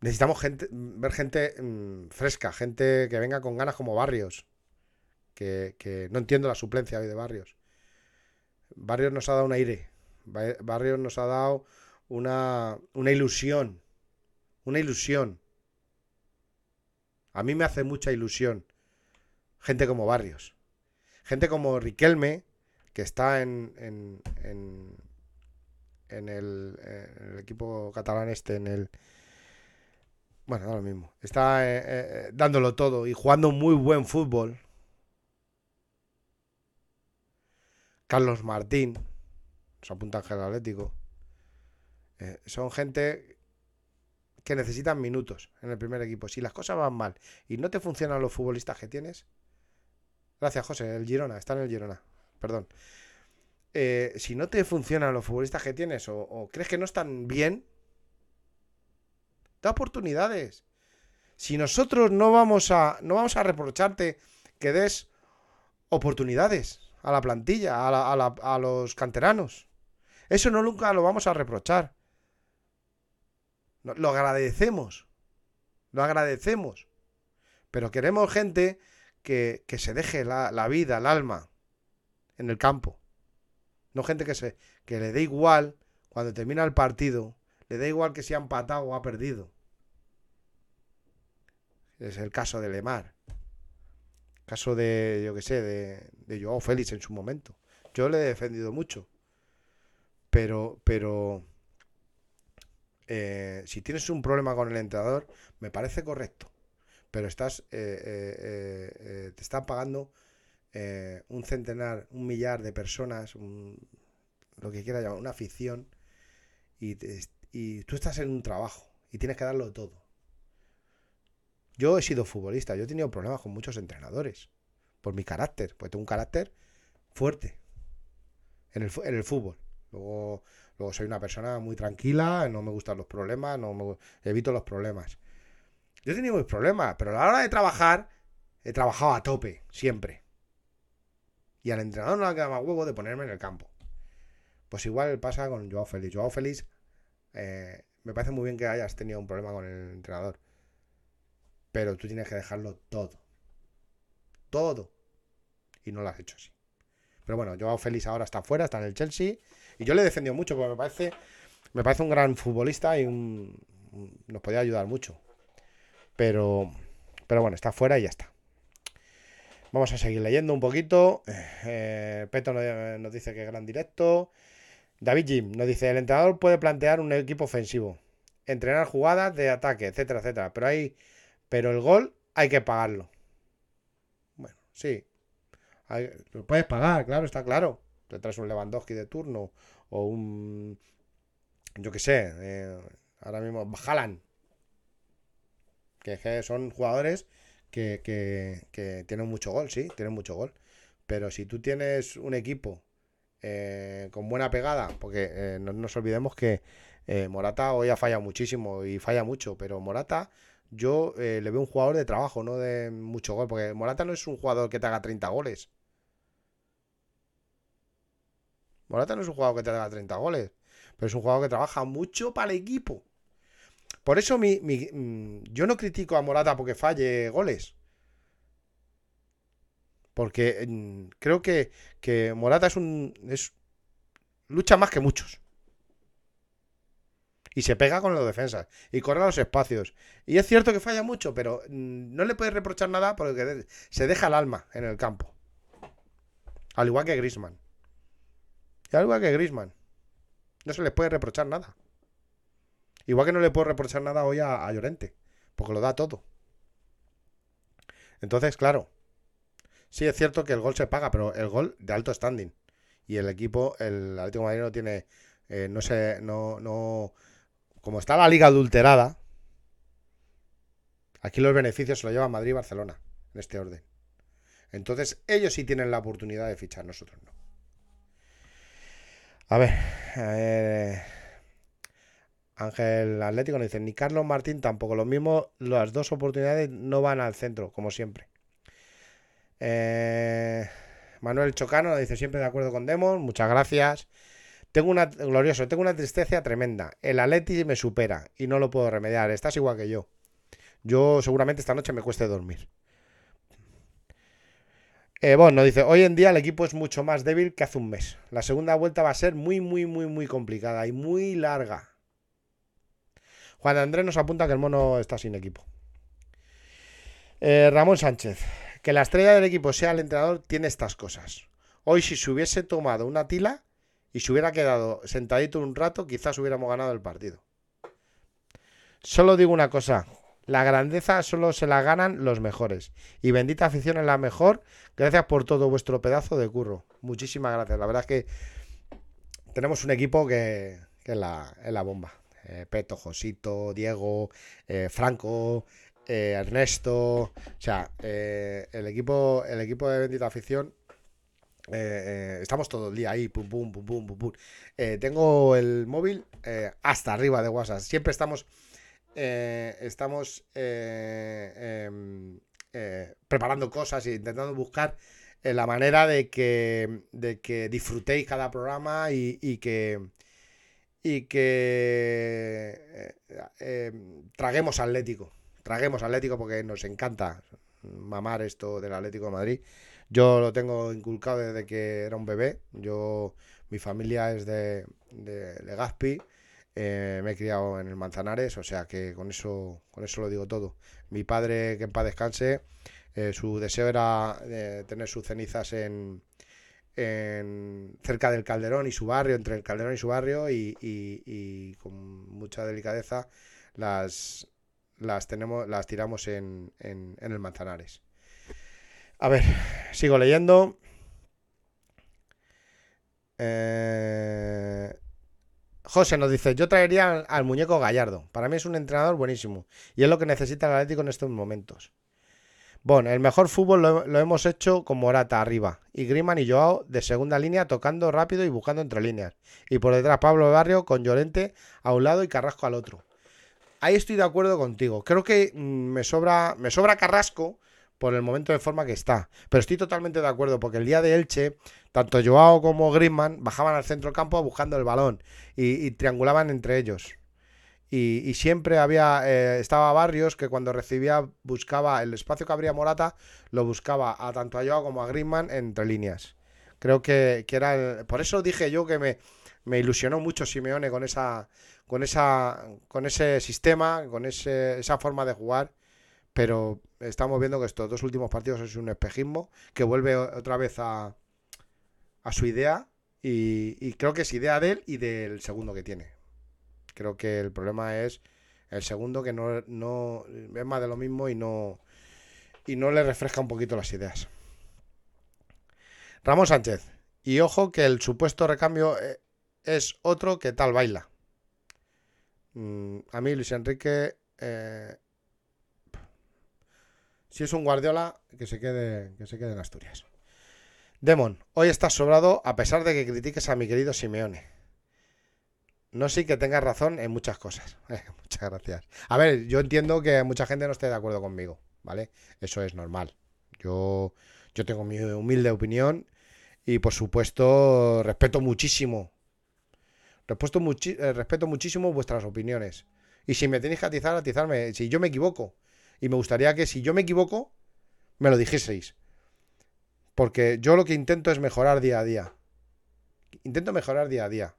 Necesitamos gente, ver gente mm, fresca, gente que venga con ganas como Barrios. Que, no entiendo la suplencia hoy de Barrios. Barrios nos ha dado un aire. Barrios nos ha dado una, una ilusión. Una ilusión. A mí me hace mucha ilusión gente como Barrios, gente como Riquelme, que está en, en, el, en el, equipo catalán este, en el... Bueno, da lo mismo. Está eh, eh, eh, dándolo todo y jugando muy buen fútbol. Carlos Martín, se apunta al Atlético. Son gente que necesitan minutos en el primer equipo. Si las cosas van mal y no te funcionan los futbolistas que tienes, Gracias, José. El Girona, está en el Girona. Perdón. Eh, si no te funcionan los futbolistas que tienes o, crees que no están bien, da oportunidades. Si nosotros no vamos a, no vamos a reprocharte que des oportunidades a la plantilla, a, a los canteranos. Eso no nunca lo vamos a reprochar. Lo agradecemos. Lo agradecemos. Pero queremos gente que, se deje la, vida, el alma en el campo. No gente que, se, que le dé igual cuando termina el partido, le da igual que si ha empatado o ha perdido. Es el caso de Lemar. Caso de, yo que sé, de, de Joao Félix en su momento. Yo le he defendido mucho. Pero, pero eh, si tienes un problema con el entrenador, me parece correcto. Pero estás, eh, eh, te están pagando un centenar, un millar de personas, lo que quiera llamar, una afición, y, y tú estás en un trabajo y tienes que darlo todo. Yo he sido futbolista, yo he tenido problemas con muchos entrenadores por mi carácter, porque tengo un carácter fuerte en el, en el fútbol. Luego soy una persona muy tranquila, no me gustan los problemas, no me, evito los problemas. Yo he tenido mis problemas, pero a la hora de trabajar, he trabajado a tope, siempre. Y al entrenador no le queda más huevo de ponerme en el campo. Pues igual pasa con Joao Félix. Joao Félix, eh, me parece muy bien que hayas tenido un problema con el entrenador. Pero tú tienes que dejarlo todo. Todo. Y no lo has hecho así. Pero bueno, Joao Félix ahora está fuera, está en el Chelsea. Y yo le he defendido mucho porque me parece, me parece un gran futbolista y nos podía ayudar mucho. Pero, pero bueno, está fuera y ya está. Vamos a seguir leyendo un poquito. Eh, Peto nos, dice que gran directo. David Jim nos dice: el entrenador puede plantear un equipo ofensivo, entrenar jugadas de ataque, etcétera, etcétera. Pero hay, pero el gol hay que pagarlo. Bueno, sí. lo puedes pagar, claro, está claro te traes un Lewandowski de turno o un, yo qué sé, eh, ahora mismo Haaland, que, son jugadores que, tienen mucho gol, sí, tienen mucho gol. Pero si tú tienes un equipo eh, con buena pegada, porque eh, no nos olvidemos que Morata hoy ha fallado muchísimo y falla mucho, pero Morata yo le veo un jugador de trabajo, no de mucho gol, porque Morata no es un jugador que te haga 30 goles. Morata no es un jugador que te da 30 goles, pero es un jugador que trabaja mucho para el equipo. Por eso mi, mm, yo no critico a Morata porque falle goles. Porque mm, creo que, Morata es un. Es, lucha más que muchos. Y se pega con los defensas. Y corre a los espacios. Y es cierto que falla mucho, pero mm, no le puedes reprochar nada porque se deja el alma en el campo. Al igual que Grisman. Y algo que Grisman. No se les puede reprochar nada. Igual que no le puedo reprochar nada hoy a, Llorente. Porque lo da todo. Entonces, claro. Sí es cierto que el gol se paga, pero el gol de alto standing. Y el equipo, el Atlético de Madrid no tiene. Eh, no sé, no, no. Como está la liga adulterada. Aquí los beneficios se los lleva Madrid y Barcelona. En este orden. Entonces, ellos sí tienen la oportunidad de fichar, nosotros no. A ver, Ángel Atlético nos dice, ni Carlos Martín tampoco. Lo mismo, las dos oportunidades no van al centro, como siempre. Eh, Manuel Chocano nos dice, siempre de acuerdo con Demon, muchas gracias. Tengo una, glorioso, tengo una tristeza tremenda. El Atleti me supera y no lo puedo remediar. Estás igual que yo. Yo seguramente esta noche me cueste dormir. Eh, bueno, dice, hoy en día el equipo es mucho más débil que hace un mes. La segunda vuelta va a ser muy, muy, muy, muy complicada y muy larga. Juan Andrés nos apunta que el mono está sin equipo. Eh, Ramón Sánchez, que la estrella del equipo sea el entrenador tiene estas cosas. Hoy si se hubiese tomado una tila y se hubiera quedado sentadito un rato, quizás hubiéramos ganado el partido. Solo digo una cosa, La grandeza solo se la ganan los mejores. Y bendita afición es la mejor. Gracias por todo vuestro pedazo de curro. Muchísimas gracias. La verdad es que tenemos un equipo que, que la, es la bomba. Eh, Peto, Josito, Diego, eh, Franco, eh, Ernesto. O sea, eh, el, equipo, el equipo de bendita afición estamos todo el día ahí, pum, pum, pum, pum, pum, pum. Tengo el móvil hasta arriba de WhatsApp. Siempre estamos, estamos em, preparando cosas e intentando buscar la manera de que, de que disfrutéis cada programa y que y que eh, eh, traguemos Atlético. Traguemos Atlético porque nos encanta mamar esto del Atlético de Madrid. Yo lo tengo inculcado desde que era un bebé. Yo, mi familia es de, de Legazpi. eh, me he criado en el Manzanares, o sea que con eso, con eso lo digo todo. Mi padre, que en paz descanse, eh, su deseo era tener sus cenizas en, en- cerca del Calderón y su barrio, entre el Calderón y su barrio, y, y- con mucha delicadeza las, las tenemos, las tiramos en, en- en el Manzanares. A ver, sigo leyendo. Eh, José nos dice, yo traería al, al muñeco Gallardo. Para mí es un entrenador buenísimo. Y es lo que necesita el Atlético en estos momentos. Bueno, el mejor fútbol lo, hemos hecho con Morata arriba. Y Griezmann y Joao de segunda línea tocando rápido y buscando entre líneas. Y por detrás Pablo Barrio con Llorente a un lado y Carrasco al otro. Ahí estoy de acuerdo contigo. Creo que mm, me sobra, me sobra Carrasco por el momento de forma que está. Pero estoy totalmente de acuerdo porque el día de Elche, tanto Joao como Griezmann bajaban al centro campo buscando el balón y triangulaban entre ellos. Y, siempre había, eh, estaba Barrios que cuando recibía buscaba el espacio que abría Morata, lo buscaba a tanto a Joao como a Griezmann entre líneas. Creo que, que era el- por eso dije yo que me, me ilusionó mucho Simeone con esa, con esa, con ese sistema, con ese, esa forma de jugar. Pero estamos viendo que estos dos últimos partidos es un espejismo que vuelve otra vez a, a su idea y, y creo que es idea de él y del segundo que tiene. Creo que el problema es el segundo que no, es más de lo mismo y no y no le refresca un poquito las ideas. Ramón Sánchez. Y ojo que el supuesto recambio eh, es otro que tal baila. Mm, a mí Luis Enrique eh, si es un Guardiola que se quede que se quede en Asturias. Demon, hoy estás sobrado a pesar de que critiques a mi querido Simeone. No sé que tengas razón en muchas cosas. Eh, muchas gracias. A ver, yo entiendo que mucha gente no esté de acuerdo conmigo, ¿vale? Eso es normal. Yo, yo tengo mi humilde opinión y por supuesto respeto muchísimo. Respeto, eh, respeto muchísimo vuestras opiniones. Y si me tenéis que atizar, atizarme. Si yo me equivoco. Y me gustaría que si yo me equivoco, me lo dijeseis. Porque yo lo que intento es mejorar día a día. Intento mejorar día a día.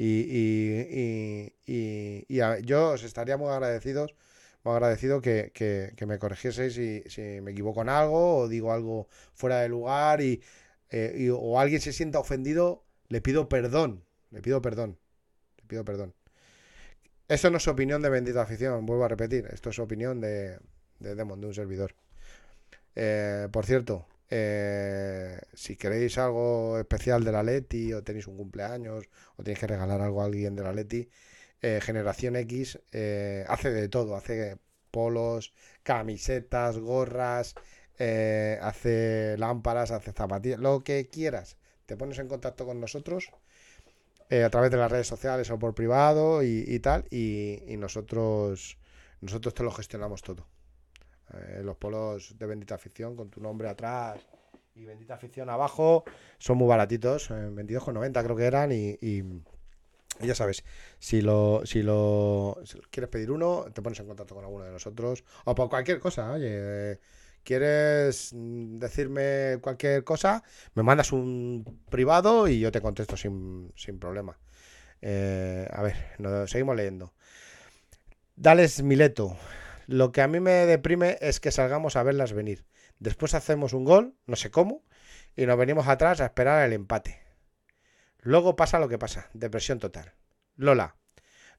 Y, y- y- y- yo os estaría muy agradecidos, muy agradecido que, que- me corrigieseis si, si me equivoco en algo o digo algo fuera de lugar y, eh, y- o alguien se sienta ofendido, le pido perdón, le pido perdón, le pido perdón. Esto no es opinión de bendita afición, vuelvo a repetir, esto es opinión de, de Demon, de un servidor. Eh, por cierto, eh, si queréis algo especial de la Leti o tenéis un cumpleaños o tenéis que regalar algo a alguien de la Leti, eh, Generación X eh, hace de todo, hace polos, camisetas, gorras, hace lámparas, hace zapatillas, lo que quieras. Te pones en contacto con nosotros a través de las redes sociales o por privado y, y tal, y, y nosotros, nosotros te lo gestionamos todo. Eh, los polos de Bendita Afición con tu nombre atrás y Bendita Afición abajo son muy baratitos, eh, 22,90 creo que eran y, ya sabes, si lo, si lo quieres pedir uno, te pones en contacto con alguno de nosotros o por cualquier cosa, oye, quieres decirme cualquier cosa, me mandas un privado y yo te contesto sin, sin problema. Eh, a ver, no, seguimos leyendo. Dales Mileto. Lo que a mí me deprime es que salgamos a verlas venir. Después hacemos un gol, no sé cómo, y nos venimos atrás a esperar el empate. Luego pasa lo que pasa, depresión total. Lola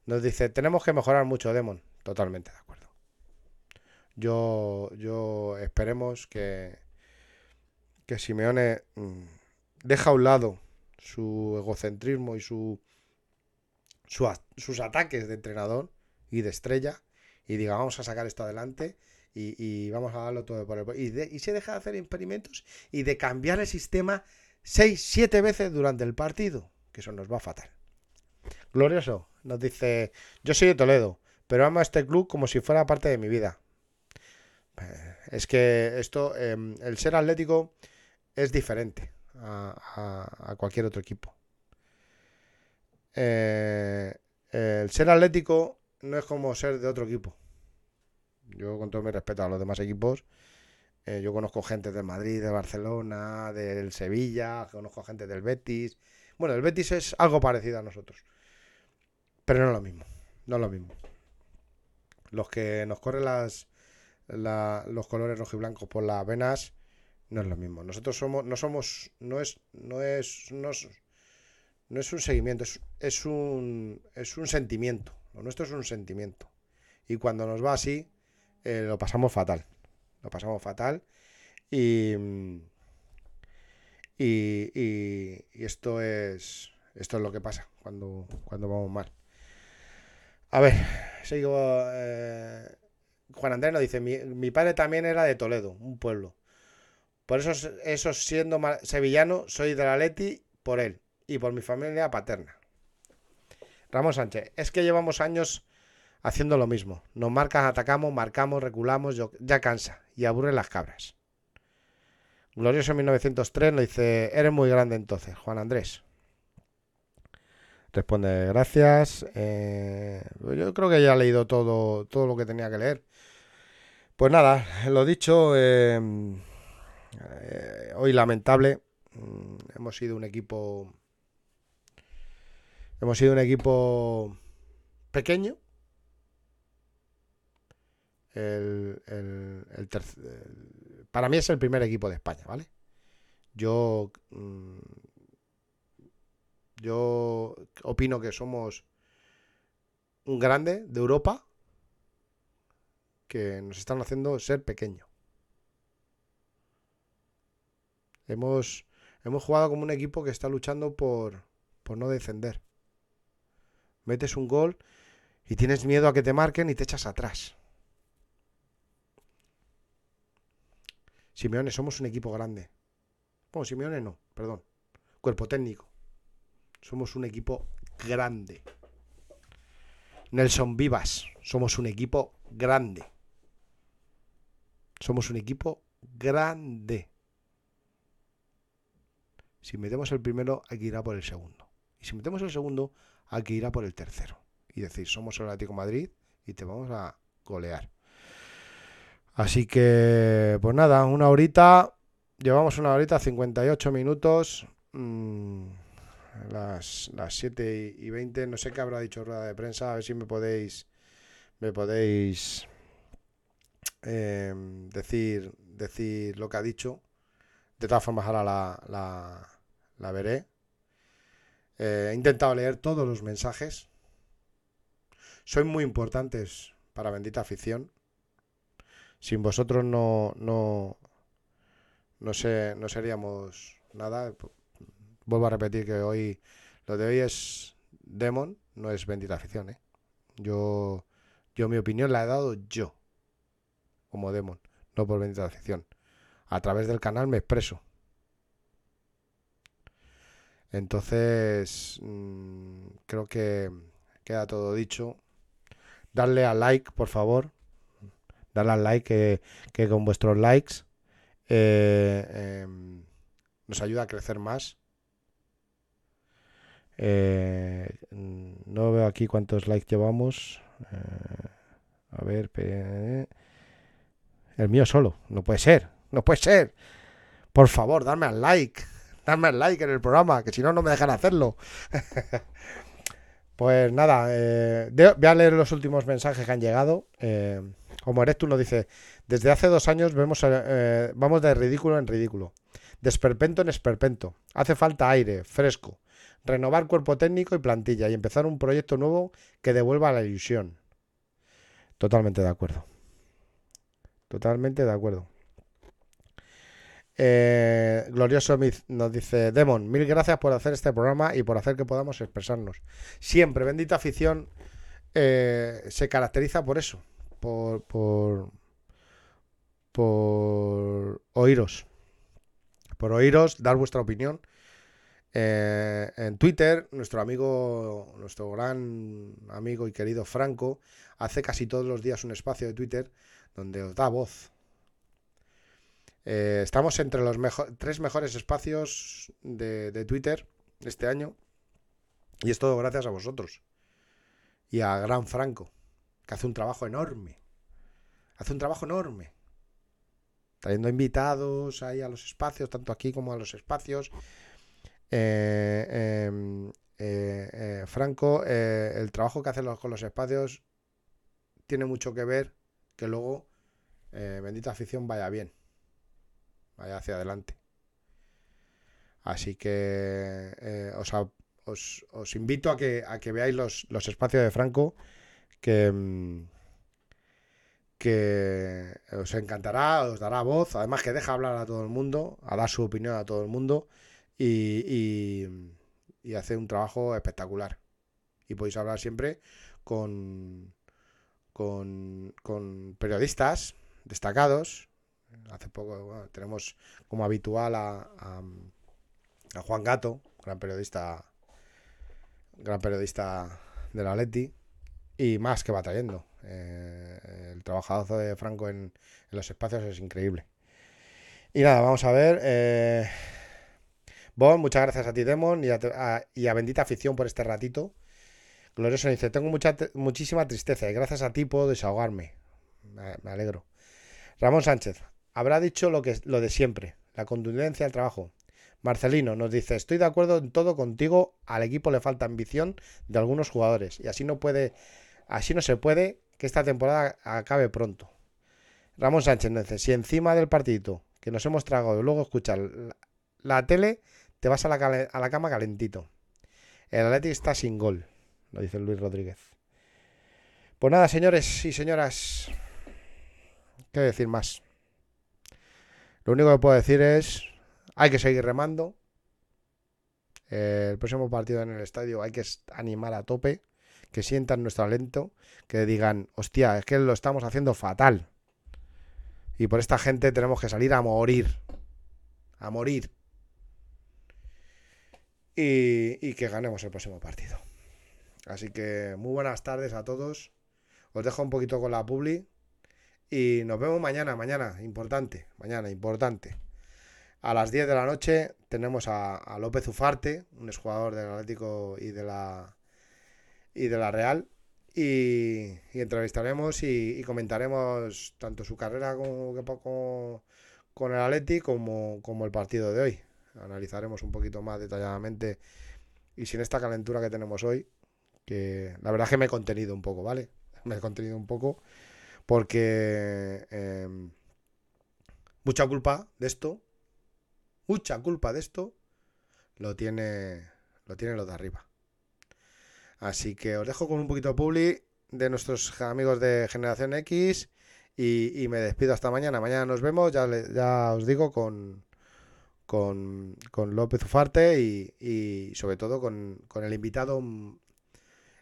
nos dice, tenemos que mejorar mucho, Demon. Totalmente de acuerdo. Yo, yo esperemos que, que Simeone mm, deja a un lado su egocentrismo y su, sus ataques de entrenador y de estrella y diga vamos a sacar esto adelante y, vamos a darlo todo por el... Y, y se deja de hacer experimentos y de cambiar el sistema seis, siete veces durante el partido, que eso nos va fatal. Glorioso nos dice, yo soy de Toledo, pero amo a este club como si fuera parte de mi vida. Eh, es que esto, em, el ser atlético es diferente a, cualquier otro equipo. Eh, el ser atlético no es como ser de otro equipo. Yo con todo mi respeto a los demás equipos, eh, yo conozco gente del Madrid, de Barcelona, del Sevilla, conozco gente del Betis. Bueno, el Betis es algo parecido a nosotros. Pero no es lo mismo. No es lo mismo. Los que nos corren las, los colores rojo y blanco por las venas no es lo mismo. Nosotros somos, no somos, no es, no es, no es, un seguimiento, es, un, es un sentimiento. Lo nuestro es un sentimiento. Y cuando nos va así, eh, lo pasamos fatal. Lo pasamos fatal. Y, y, esto es esto es lo que pasa cuando, cuando vamos mal. A ver, sigo. Eh, Juan Andrés nos dice: mi, mi, padre también era de Toledo, un pueblo. Por eso, eso siendo sevillano, soy de la Leti por él y por mi familia paterna. Ramón Sánchez, es que llevamos años haciendo lo mismo. Nos marcan, atacamos, marcamos, reculamos, ya cansa y aburre las cabras. Glorioso 1903 nos dice, eres muy grande entonces, Juan Andrés. Responde, gracias. Eh, yo creo que ya he leído todo, todo lo que tenía que leer. Pues nada, lo dicho, em, eh, hoy lamentable. Mm, hemos sido un equipo... Hemos sido un equipo pequeño, el, para mí es el primer equipo de España, ¿vale? Yo, mm, yo opino que somos un grande de Europa que nos están haciendo ser pequeño. Hemos, hemos jugado como un equipo que está luchando por, por no descender. Metes un gol y tienes miedo a que te marquen y te echas atrás. Simeone, somos un equipo grande. Bueno, Simeone no, perdón. Cuerpo técnico. Somos un equipo grande. Nelson Vivas, somos un equipo grande. Somos un equipo grande. Si metemos el primero, hay que ir a por el segundo. Y si metemos el segundo, hay que ir a por el tercero. Y decir, somos el Atlético Madrid y te vamos a golear. Así que, pues nada, una horita. Llevamos una horita, 58 minutos. Mm, las, las 7 y 20. No sé qué habrá dicho rueda de prensa. A ver si me podéis. Me podéis. Em, decir, decir lo que ha dicho. De todas formas, ahora la, la, veré. Eh, he intentado leer todos los mensajes. Son muy importantes para bendita afición. Sin vosotros no, no, no, sé, no seríamos nada. Vuelvo a repetir que hoy lo de hoy es Demon, no es bendita afición. ¿eh? Yo, yo mi opinión la he dado yo, como Demon, no por bendita afición. A través del canal me expreso. Entonces, mm, creo que queda todo dicho. Darle a like, por favor darle al like, que, con vuestros likes eh, em, nos ayuda a crecer más. Eh, no veo aquí cuántos likes llevamos. Eh, a ver, el mío solo. No puede ser, no puede ser. Por favor, darme al like. Darme al like en el programa, que si no, no me dejan hacerlo. pues nada, voy a leer los últimos mensajes que han llegado. Como tú nos dice, desde hace dos años vemos, eh, vamos de ridículo en ridículo, de esperpento en esperpento. Hace falta aire, fresco, renovar cuerpo técnico y plantilla y empezar un proyecto nuevo que devuelva la ilusión. Totalmente de acuerdo. Totalmente de acuerdo. Eh, Glorioso nos dice, Demon, mil gracias por hacer este programa y por hacer que podamos expresarnos. Siempre, bendita afición, eh, se caracteriza por eso, por, por, oíros, por oíros, dar vuestra opinión. Eh, en Twitter, nuestro amigo, nuestro gran amigo y querido Franco, hace casi todos los días un espacio de Twitter donde os da voz eh, estamos entre los tres mejores espacios de, Twitter este año. Y es todo gracias a vosotros. Y a Gran Franco, que hace un trabajo enorme. Hace un trabajo enorme. Trayendo invitados ahí a los espacios, tanto aquí como a los espacios. Eh, em, eh, Franco, el trabajo que hace con los espacios tiene mucho que ver que luego bendita afición vaya bien vaya hacia adelante. Así que eh, os, invito a que, a que veáis los, espacios de Franco, que, mm, que os encantará, os dará voz, además que deja hablar a todo el mundo, a dar su opinión a todo el mundo y, y, hace un trabajo espectacular. Y podéis hablar siempre con, con, con periodistas destacados Hace poco tenemos como habitual a, Juan Gato, gran periodista, gran periodista de la Leti, y más que va trayendo. Eh, el trabajazo de Franco en, los espacios es increíble. Y nada, vamos a ver. Eh, bon, muchas gracias a ti, Demon, y a, y a Bendita Afición por este ratito. Glorioso dice, tengo mucha, muchísima tristeza y gracias a ti puedo desahogarme. me alegro. Ramón Sánchez, habrá dicho lo, que, lo de siempre, la contundencia del trabajo. Marcelino nos dice, estoy de acuerdo en todo contigo, al equipo le falta ambición de algunos jugadores y así no puede, así no se puede que esta temporada acabe pronto. Ramón Sánchez nos dice, si encima del partidito que nos hemos tragado y luego escuchar la, tele, te vas a la, a la cama calentito. El Atlético está sin gol, lo dice Luis Rodríguez. Pues nada, señores y señoras, ¿qué decir más? Lo único que puedo decir es, hay que seguir remando. el próximo partido en el estadio hay que animar a tope, que sientan nuestro alento, que digan, hostia, es que lo estamos haciendo fatal. Y por esta gente tenemos que salir a morir. A morir. Y, y que ganemos el próximo partido. Así que muy buenas tardes a todos. Os dejo un poquito con la publi. Y nos vemos mañana, mañana, importante, mañana, importante. A las 10 de la noche tenemos a, López Ufarte, un exjugador del Atlético y de la, y de la Real. Y, entrevistaremos y, comentaremos tanto su carrera con, con el Atleti como, como el partido de hoy. Analizaremos un poquito más detalladamente y sin esta calentura que tenemos hoy, que la verdad es que me he contenido un poco, ¿vale? Me he contenido un poco porque em, mucha culpa de esto, mucha culpa de esto, lo tiene, lo tiene los de arriba. Así que os dejo con un poquito de publi de nuestros amigos de Generación X y, me despido hasta mañana. Mañana nos vemos, ya, ya os digo, con, con, con López Ufarte y, y sobre todo con, con, el invitado,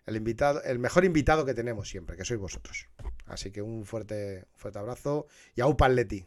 el invitado, el mejor invitado que tenemos siempre, que sois vosotros. Así que un fuerte, fuerte abrazo y a Upaletti.